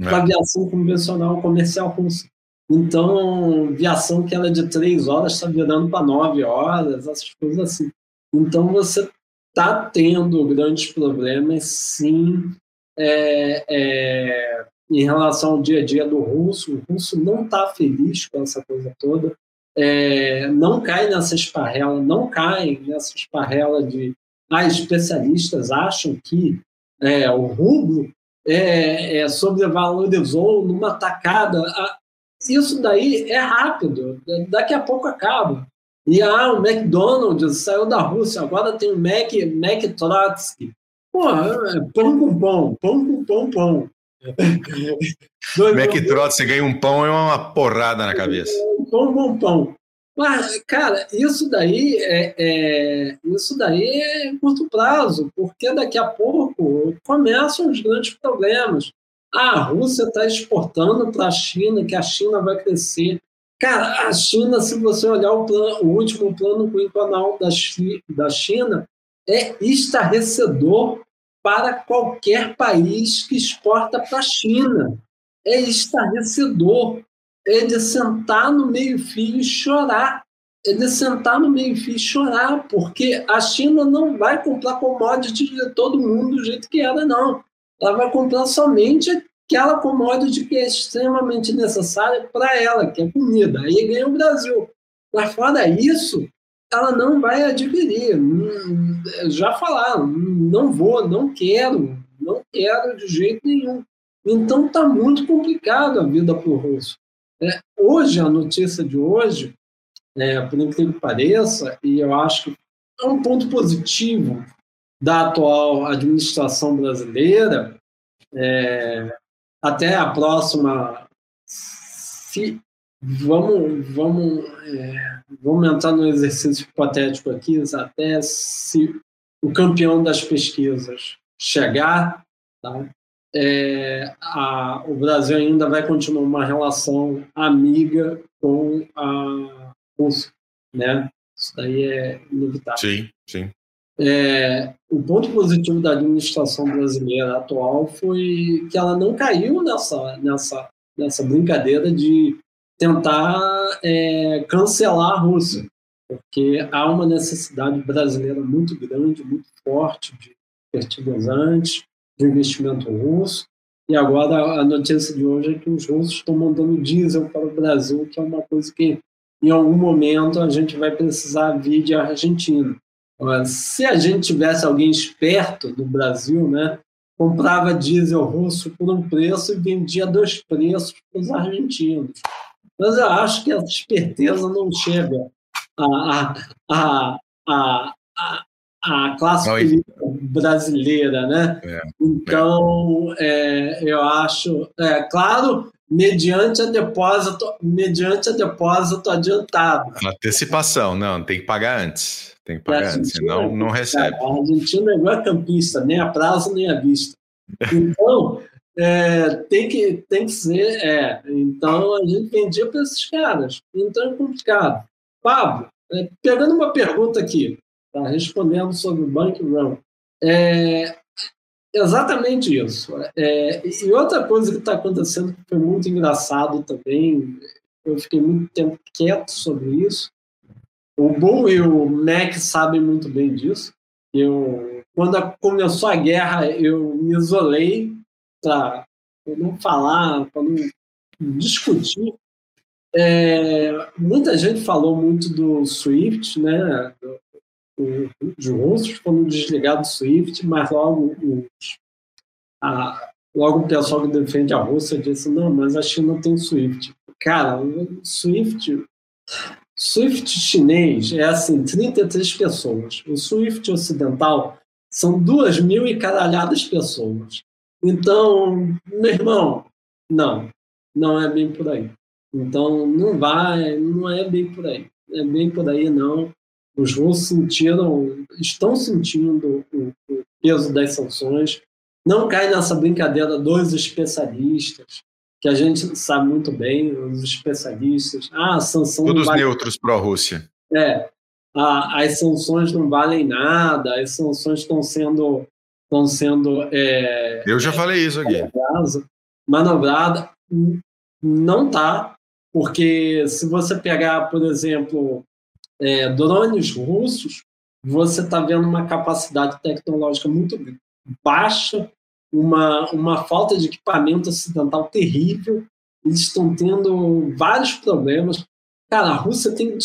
é. para aviação convencional comercial russa. Então, aviação que era de três horas está virando para nove horas, essas coisas assim. Então, você está tendo grandes problemas, sim, é, é, em relação ao dia a dia do russo. O russo não está feliz com essa coisa toda. É, não cai nessa esparrela, não cai nessa esparrela de ah, especialistas acham que é, o rublo é, é, sobrevalorizou numa tacada. Isso daí é rápido, daqui a pouco acaba. E ah, o McDonald's saiu da Rússia, agora tem o Mac, Mac Trotsky. Pô, é pão com pão, pão com pão, pão. Mac Trotsky, você ganha um pão e uma porrada na cabeça. Pão, pão, pão. Mas, cara, isso daí é, é, isso daí é curto prazo, porque daqui a pouco começam os grandes problemas. Ah, a Rússia está exportando para a China, que a China vai crescer. Cara, a China, se você olhar o, plano, o último plano quinquenal da, da China, é estarrecedor para qualquer país que exporta para a China. É estarrecedor. É de sentar no meio-fio e chorar. É de sentar no meio-fio e chorar, porque a China não vai comprar commodities de todo mundo do jeito que era, não. Ela vai comprar somente aquela commodity que é extremamente necessária para ela, que é comida. Aí ganha o Brasil. Mas fora isso, ela não vai adquirir. Hum, já falaram, não vou, não quero, não quero de jeito nenhum. Então está muito complicado a vida para o russo. É, hoje, a notícia de hoje, é, por incrível que pareça, e eu acho que é um ponto positivo da atual administração brasileira, é, até a próxima. Se, vamos vamos, é, vamos entrar no exercício hipotético aqui, até se o campeão das pesquisas chegar, tá? é, a, o Brasil ainda vai continuar uma relação amiga com a Rússia, né? Isso daí é inevitável. Sim, sim. É, o ponto positivo da administração brasileira atual foi que ela não caiu nessa, nessa, nessa brincadeira de tentar é, cancelar a Rússia, porque há uma necessidade brasileira muito grande, muito forte de fertilizantes, de investimento russo. E agora a notícia de hoje é que os russos estão mandando diesel para o Brasil, que é uma coisa que em algum momento a gente vai precisar vir de Argentina. Se a gente tivesse alguém esperto no Brasil, né, comprava diesel russo por um preço e vendia dois preços para os argentinos. Mas eu acho que essa esperteza não chega à, à, à, à, à classe política brasileira, né? É, então, é. eu acho, é claro, mediante a depósito, mediante a depósito adiantado. Antecipação, não, tem que pagar antes. Tem que pagar antes, senão não recebe. A Argentina é igual a campista, nem a prazo nem a vista. *laughs* Então, é, tem, que, tem que ser. É, então, a gente vendia para esses caras. Então, é complicado. Pablo, é, pegando uma pergunta aqui, tá, respondendo sobre o Bank Run. É, exatamente isso. É, e outra coisa que está acontecendo que foi muito engraçado também, eu fiquei muito tempo quieto sobre isso, o Bull e o Mac sabem muito bem disso. Eu, quando começou a guerra, eu me isolei para não falar, para não discutir. É, muita gente falou muito do Swift, né? Os russos foram desligados do Swift, mas logo os, a, logo o pessoal que defende a Rússia disse: não, mas a China tem Swift. Cara, Swift Swift chinês é assim, 33 pessoas. O Swift ocidental são duas mil e caralhadas pessoas. Então, meu irmão, não, não é bem por aí. Então, não vai, não é bem por aí. É bem por aí, não. Os russos sentiram, estão sentindo o, o peso das sanções. Não cai nessa brincadeira dos especialistas que a gente sabe muito bem, os especialistas. Ah, a sanção. Todos vale... neutros pró-Rússia. É. A, as sanções não valem nada, as sanções estão sendo. Estão sendo é, Eu já falei isso aqui. Manobrada. Não tá, porque se você pegar, por exemplo, é, drones russos, você está vendo uma capacidade tecnológica muito baixa uma, uma falta de equipamento ocidental terrível. Eles estão tendo vários problemas. Cara, a Rússia tem.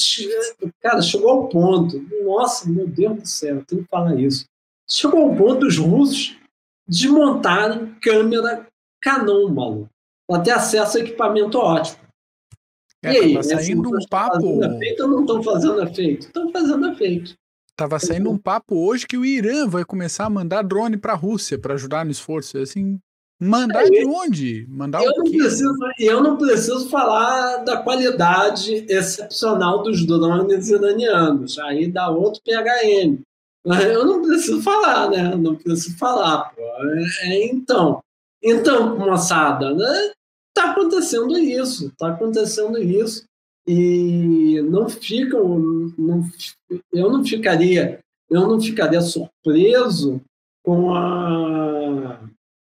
Cara, chegou ao ponto. Nossa, meu Deus do céu, tenho que falar isso. Chegou ao ponto dos russos desmontarem câmera Canon, maluco, para ter acesso a equipamento ótimo. É, e aí, tá saindo um papo. Efeito ou não estão fazendo efeito? Estão fazendo efeito. Tava saindo um papo hoje que o Irã vai começar a mandar drone para a Rússia para ajudar no esforço. Assim, mandar de onde? Mandar eu o quê? Não preciso, eu não preciso falar da qualidade excepcional dos drones iranianos. Aí dá outro PHM. Eu não preciso falar, né? Não preciso falar. Pô. É, é, então, então, moçada, né? tá acontecendo isso. Tá acontecendo isso e não ficam, não, eu não ficaria, eu não ficaria surpreso com a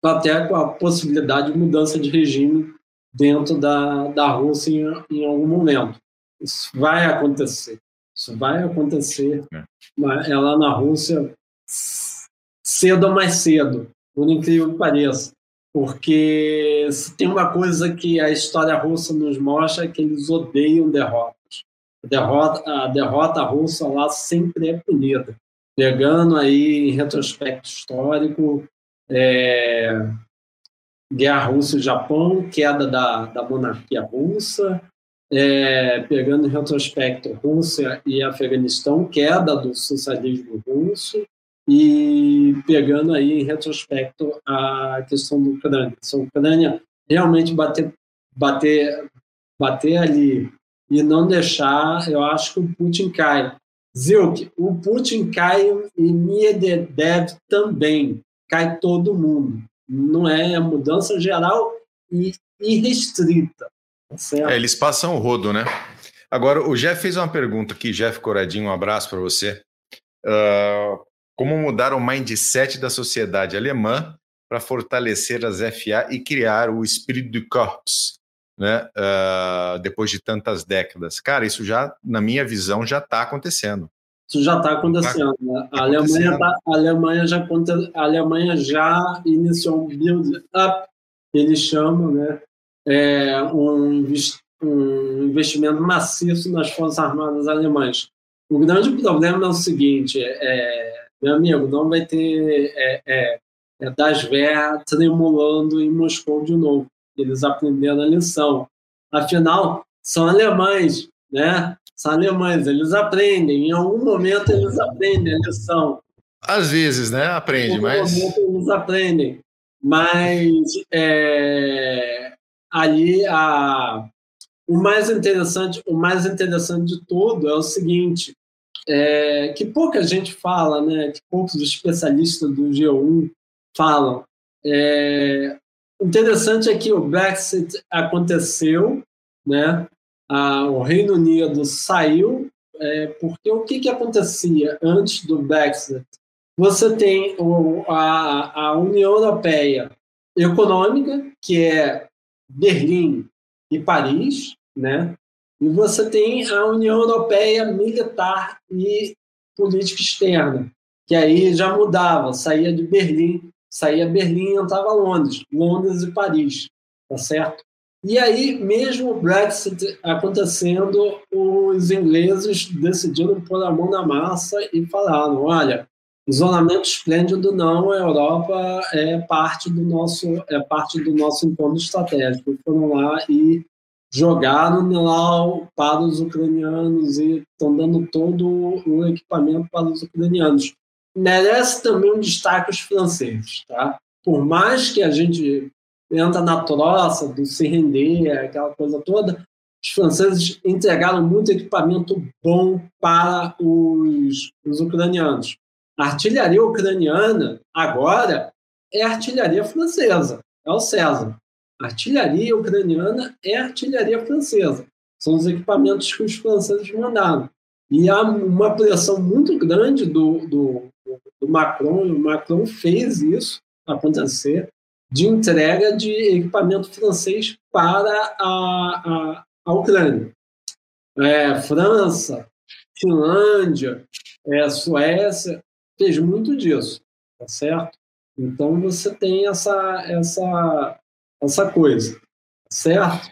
até com a possibilidade de mudança de regime dentro da, da Rússia em, em algum momento. Isso vai acontecer. Isso vai acontecer. É. é lá na Rússia, cedo ou mais cedo, por incrível que pareça. Porque se tem uma coisa que a história russa nos mostra é que eles odeiam derrotas. A derrota, a derrota russa lá sempre é punida. Pegando aí em retrospecto histórico, é, Guerra Rússia e Japão, queda da, da monarquia russa, é, pegando em retrospecto Rússia e Afeganistão, queda do socialismo russo, e pegando aí em retrospecto a questão da Ucrânia. Se a Ucrânia realmente bater, bater, bater ali e não deixar, eu acho que o Putin cai. Zilk, o Putin cai e Medvedev também. Cai todo mundo. Não é mudança geral e irrestrita. Tá é, eles passam o rodo, né? Agora, o Jeff fez uma pergunta aqui, Jeff Coradinho, um abraço para você. Uh, como mudar o mindset da sociedade alemã para fortalecer as FA e criar o espírito de corps. né, uh, depois de tantas décadas. Cara, isso já, na minha visão, já está acontecendo. Isso já está acontecendo. Tá né? a, Alemanha tá, a, Alemanha já, a Alemanha já iniciou um build-up, eles chamam, né? É, um, um investimento maciço nas Forças Armadas alemãs. O grande problema é o seguinte, é, meu amigo, não vai ter é, é, é das Wehr tremulando em Moscou de novo. Eles aprenderam a lição. Afinal, são alemães, né? São alemães, eles aprendem. Em algum momento eles aprendem a lição. Às vezes, né? Aprende, em mas. Momento eles aprendem. Mas é, ali a, o mais interessante, o mais interessante de tudo é o seguinte: é, que pouca gente fala, né? Que poucos especialistas do G1 falam. É, interessante é que o Brexit aconteceu, né? Ah, o Reino Unido saiu, é, porque o que, que acontecia antes do Brexit? Você tem o, a, a União Europeia Econômica, que é Berlim e Paris, né? E você tem a União Europeia Militar e Política Externa, que aí já mudava, saía de Berlim saía Berlim e entrava Londres, Londres e Paris, tá certo? E aí, mesmo o Brexit acontecendo, os ingleses decidiram pôr a mão na massa e falaram: olha, isolamento esplêndido não, a Europa é parte do nosso é parte do nosso encontro estratégico. Foram lá e jogaram lá para os ucranianos e estão dando todo o equipamento para os ucranianos merece também um destaque os franceses, tá? Por mais que a gente entra na troça do se render, aquela coisa toda, os franceses entregaram muito equipamento bom para os, os ucranianos. A artilharia ucraniana, agora, é artilharia francesa, é o César. A artilharia ucraniana é artilharia francesa. São os equipamentos que os franceses mandaram. E há uma pressão muito grande do, do, do Macron, e o Macron fez isso acontecer, de entrega de equipamento francês para a, a, a Ucrânia. É, França, Finlândia, é, Suécia, fez muito disso, tá certo? Então você tem essa, essa, essa coisa, tá certo?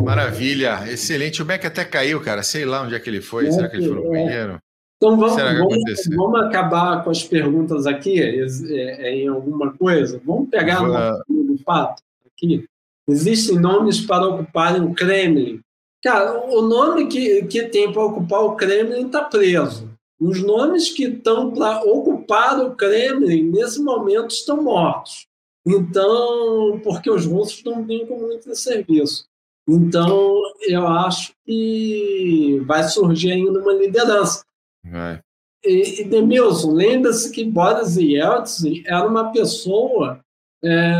Maravilha, excelente. O Beck até caiu, cara. Sei lá onde é que ele foi. É, Será que ele foi no é. banheiro? Então vamos, vamos, vamos, acabar com as perguntas aqui é, em alguma coisa. Vamos pegar no, no fato aqui. Existem nomes para ocuparem o Kremlin. Cara, o nome que, que tem para ocupar o Kremlin está preso. Os nomes que estão para ocupar o Kremlin nesse momento estão mortos. Então, porque os russos não com muito serviço. Então, eu acho que vai surgir ainda uma liderança. É. E, e Demilson, lembra-se que Boris Yeltsin era uma pessoa. É...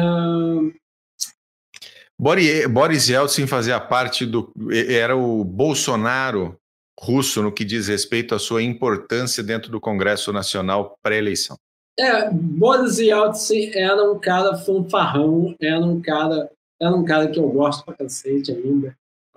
Boris Yeltsin fazia parte do. Era o Bolsonaro russo no que diz respeito à sua importância dentro do Congresso Nacional pré-eleição. É, Boris Yeltsin era um cara fanfarrão, era um cara, era um cara que eu gosto pra cacete ainda,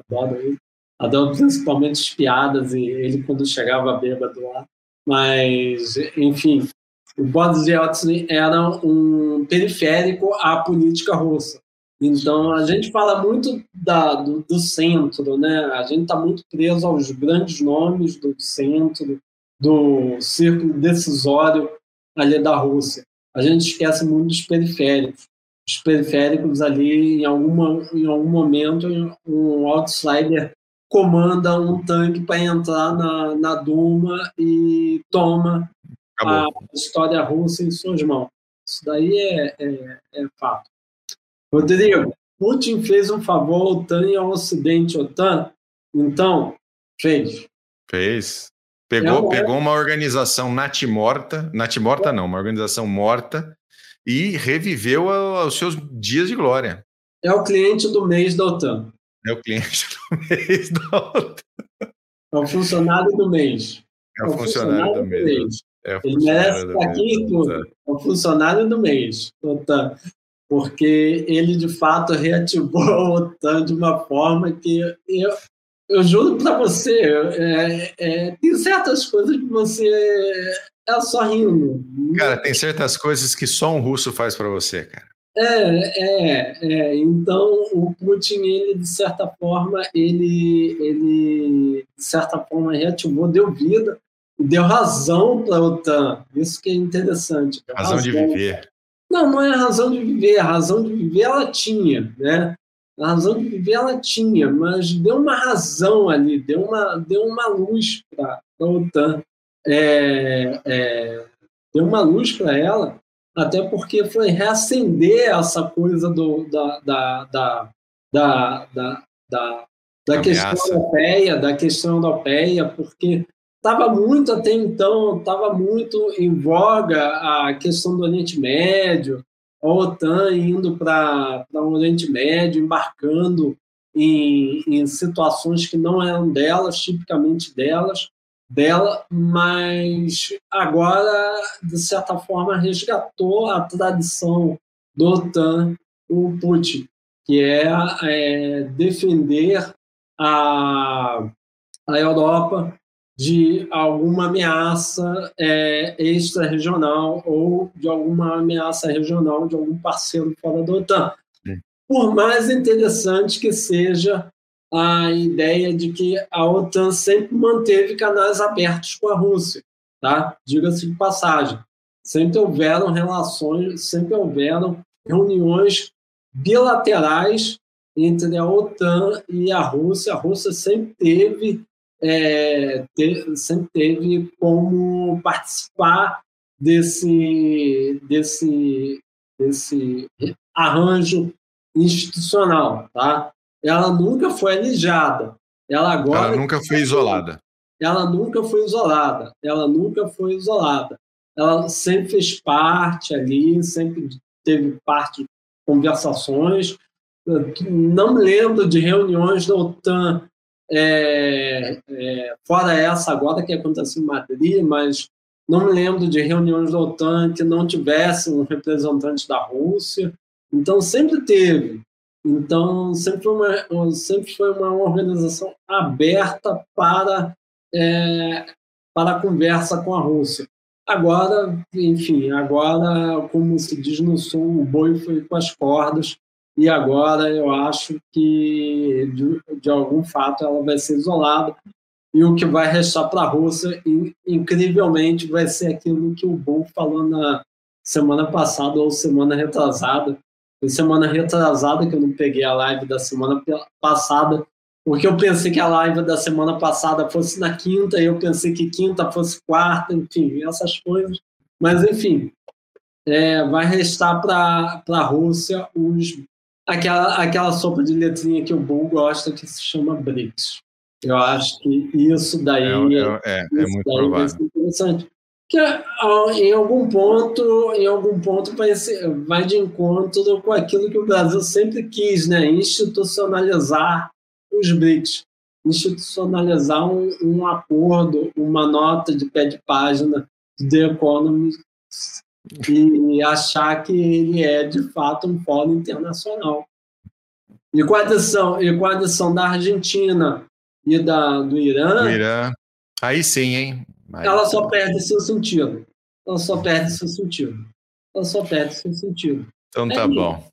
adoro ele. Adoro principalmente as piadas e ele quando chegava bêbado lá. Mas, enfim, o Boris Yeltsin era um periférico à política russa. Então, a gente fala muito da, do, do, centro, né? A gente está muito preso aos grandes nomes do centro, do círculo decisório ali da Rússia. A gente esquece muito dos periféricos. Os periféricos ali, em, alguma, em algum momento, um outsider comanda um tanque para entrar na, na Duma e toma Acabou. a história russa em suas mãos. Isso daí é, é, é fato. Rodrigo, Putin fez um favor ao OTAN e ao Ocidente OTAN, então fez. Fez. Pegou, é pegou uma organização natimorta, natimorta não, uma organização morta, e reviveu os seus dias de glória. É o cliente do mês da OTAN. É o cliente do *laughs* mês da outra. É o funcionário do mês. É o, é o funcionário, funcionário, do mês. mês. É o Ele merece estar aqui e tudo. É o funcionário do mês. Tá. Porque ele de fato reativou *laughs* a OTAN de uma forma que eu, eu juro para você, é, é, tem certas coisas que você é só rindo. Cara, tem certas coisas que só um russo faz para você, cara. É, é, é. Então, o Putin, ele, de certa forma, ele, ele, de certa forma, reativou, deu vida, deu razão para a OTAN. Isso que é interessante. Razão, razão, de viver. Não, não é razão de viver. A razão de viver ela tinha, né? A razão de viver ela tinha, mas deu uma razão ali, deu uma, deu uma luz para a OTAN. É, é, deu uma luz para ela até porque foi reacender essa coisa do, da, da, da, da, da, da, da questão europeia, da questão europeia, porque estava muito até então, estava muito em voga a questão do Oriente Médio, a OTAN indo para o Oriente Médio, embarcando em, em situações que não eram delas, tipicamente delas, dela, mas agora, de certa forma, resgatou a tradição do OTAN, o Putin, que é, é defender a, a Europa de alguma ameaça é, extra-regional ou de alguma ameaça regional de algum parceiro fora da OTAN. Por mais interessante que seja a ideia de que a OTAN sempre manteve canais abertos com a Rússia, tá? Diga-se de passagem. Sempre houveram relações, sempre houveram reuniões bilaterais entre a OTAN e a Rússia. A Rússia sempre teve, é, sempre teve como participar desse, desse, desse arranjo institucional, tá? ela nunca foi alijada. Ela agora. Ela nunca foi isolada. Ela nunca foi isolada. Ela nunca foi isolada. Ela sempre fez parte ali, sempre teve parte de conversações. Não lembro de reuniões da OTAN, é, é, fora essa agora que aconteceu em Madrid, mas não me lembro de reuniões da OTAN que não tivessem um representante da Rússia. Então, sempre teve. Então, sempre foi uma, sempre foi uma organização aberta para, é, para a conversa com a Rússia. Agora, enfim, agora, como se diz no sul, o boi foi com as cordas, e agora eu acho que, de, de algum fato, ela vai ser isolada, e o que vai restar para a Rússia, incrivelmente, vai ser aquilo que o Bom falou na semana passada ou semana retrasada, foi semana retrasada que eu não peguei a live da semana passada, porque eu pensei que a live da semana passada fosse na quinta, e eu pensei que quinta fosse quarta, enfim, essas coisas. Mas, enfim, é, vai restar para a Rússia os, aquela, aquela sopa de letrinha que o Bull gosta, que se chama BRICS. Eu acho que isso daí é, é, é, é muito provável. interessante que em algum ponto, em algum ponto vai, ser, vai de encontro com aquilo que o Brasil sempre quis, né? Institucionalizar os BRICS, institucionalizar um, um acordo, uma nota de pé de página de The Economist e achar que ele é de fato um fórum internacional. E com a adição, e com a adição da Argentina e da, do Irã. Do Irã. Aí sim, hein? Mas... Ela só perde seu sentido. Ela só perde seu sentido. Ela só perde seu sentido. Então tá é bom.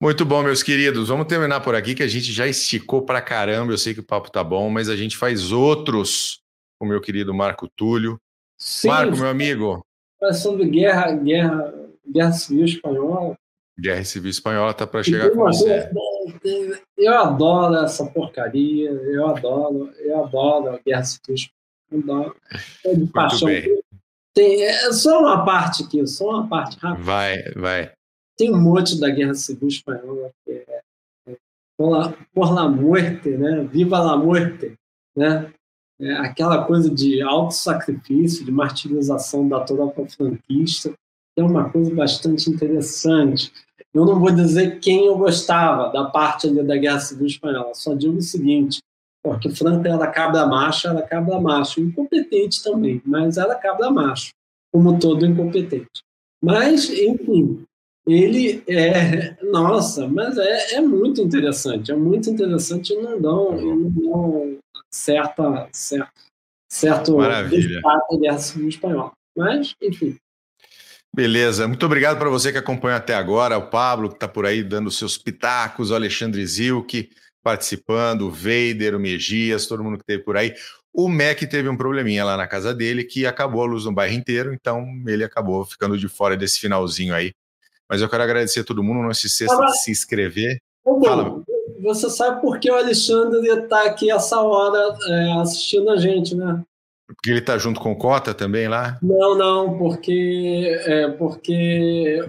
Muito bom, meus queridos. Vamos terminar por aqui, que a gente já esticou pra caramba. Eu sei que o papo tá bom, mas a gente faz outros com o meu querido Marco Túlio. Sim, Marco, meu amigo. Sobre guerra, guerra, guerra civil espanhola. Guerra civil espanhola tá para chegar com você. Eu adoro essa porcaria. Eu adoro, eu adoro a guerra civil espanhola. É de paixão. Tem, é só uma parte aqui, só uma parte rápida. Vai, vai. Tem um monte da Guerra Civil Espanhola que é, é por, la, por la muerte, né? Viva la muerte, né? É aquela coisa de auto-sacrifício, de martirização da tropa franquista, é uma coisa bastante interessante. Eu não vou dizer quem eu gostava da parte ali da Guerra Civil Espanhola, só digo o seguinte: porque Franca era cabra macho, era cabra macho, incompetente também, mas era cabra macho, como todo incompetente. Mas, enfim, ele é, nossa, mas é, é muito interessante, é muito interessante e não dão, não certa, certa, certo Maravilha. no espanhol. Mas, enfim. Beleza, muito obrigado para você que acompanhou até agora, o Pablo que está por aí dando seus pitacos, o Alexandre Zilke participando, o Vader, o Megias, todo mundo que esteve por aí. O Mac teve um probleminha lá na casa dele que acabou a luz no bairro inteiro, então ele acabou ficando de fora desse finalzinho aí. Mas eu quero agradecer a todo mundo, não se esqueça de se inscrever. Fala. Você sabe por que o Alexandre está aqui essa hora é, assistindo a gente, né? Porque ele está junto com o Cota também lá? Não, não, porque, é, porque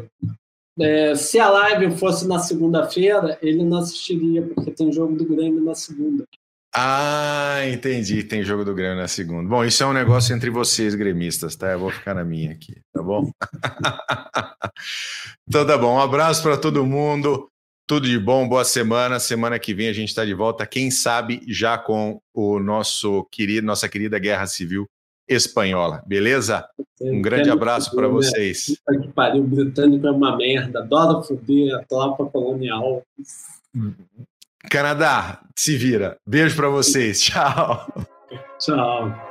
é, se a live fosse na segunda-feira, ele não assistiria, porque tem jogo do Grêmio na segunda. Ah, entendi. Tem jogo do Grêmio na segunda. Bom, isso é um negócio entre vocês, gremistas, tá? Eu vou ficar na minha aqui, tá bom? *laughs* então tá bom. Um abraço para todo mundo. Tudo de bom, boa semana. Semana que vem a gente está de volta, quem sabe já com o nosso querido, nossa querida Guerra Civil Espanhola, beleza? Um grande abraço para né? vocês. Puta que pariu, o britânico é uma merda, adora foder a tropa colonial. Canadá, se vira. Beijo para vocês. *laughs* Tchau. Tchau.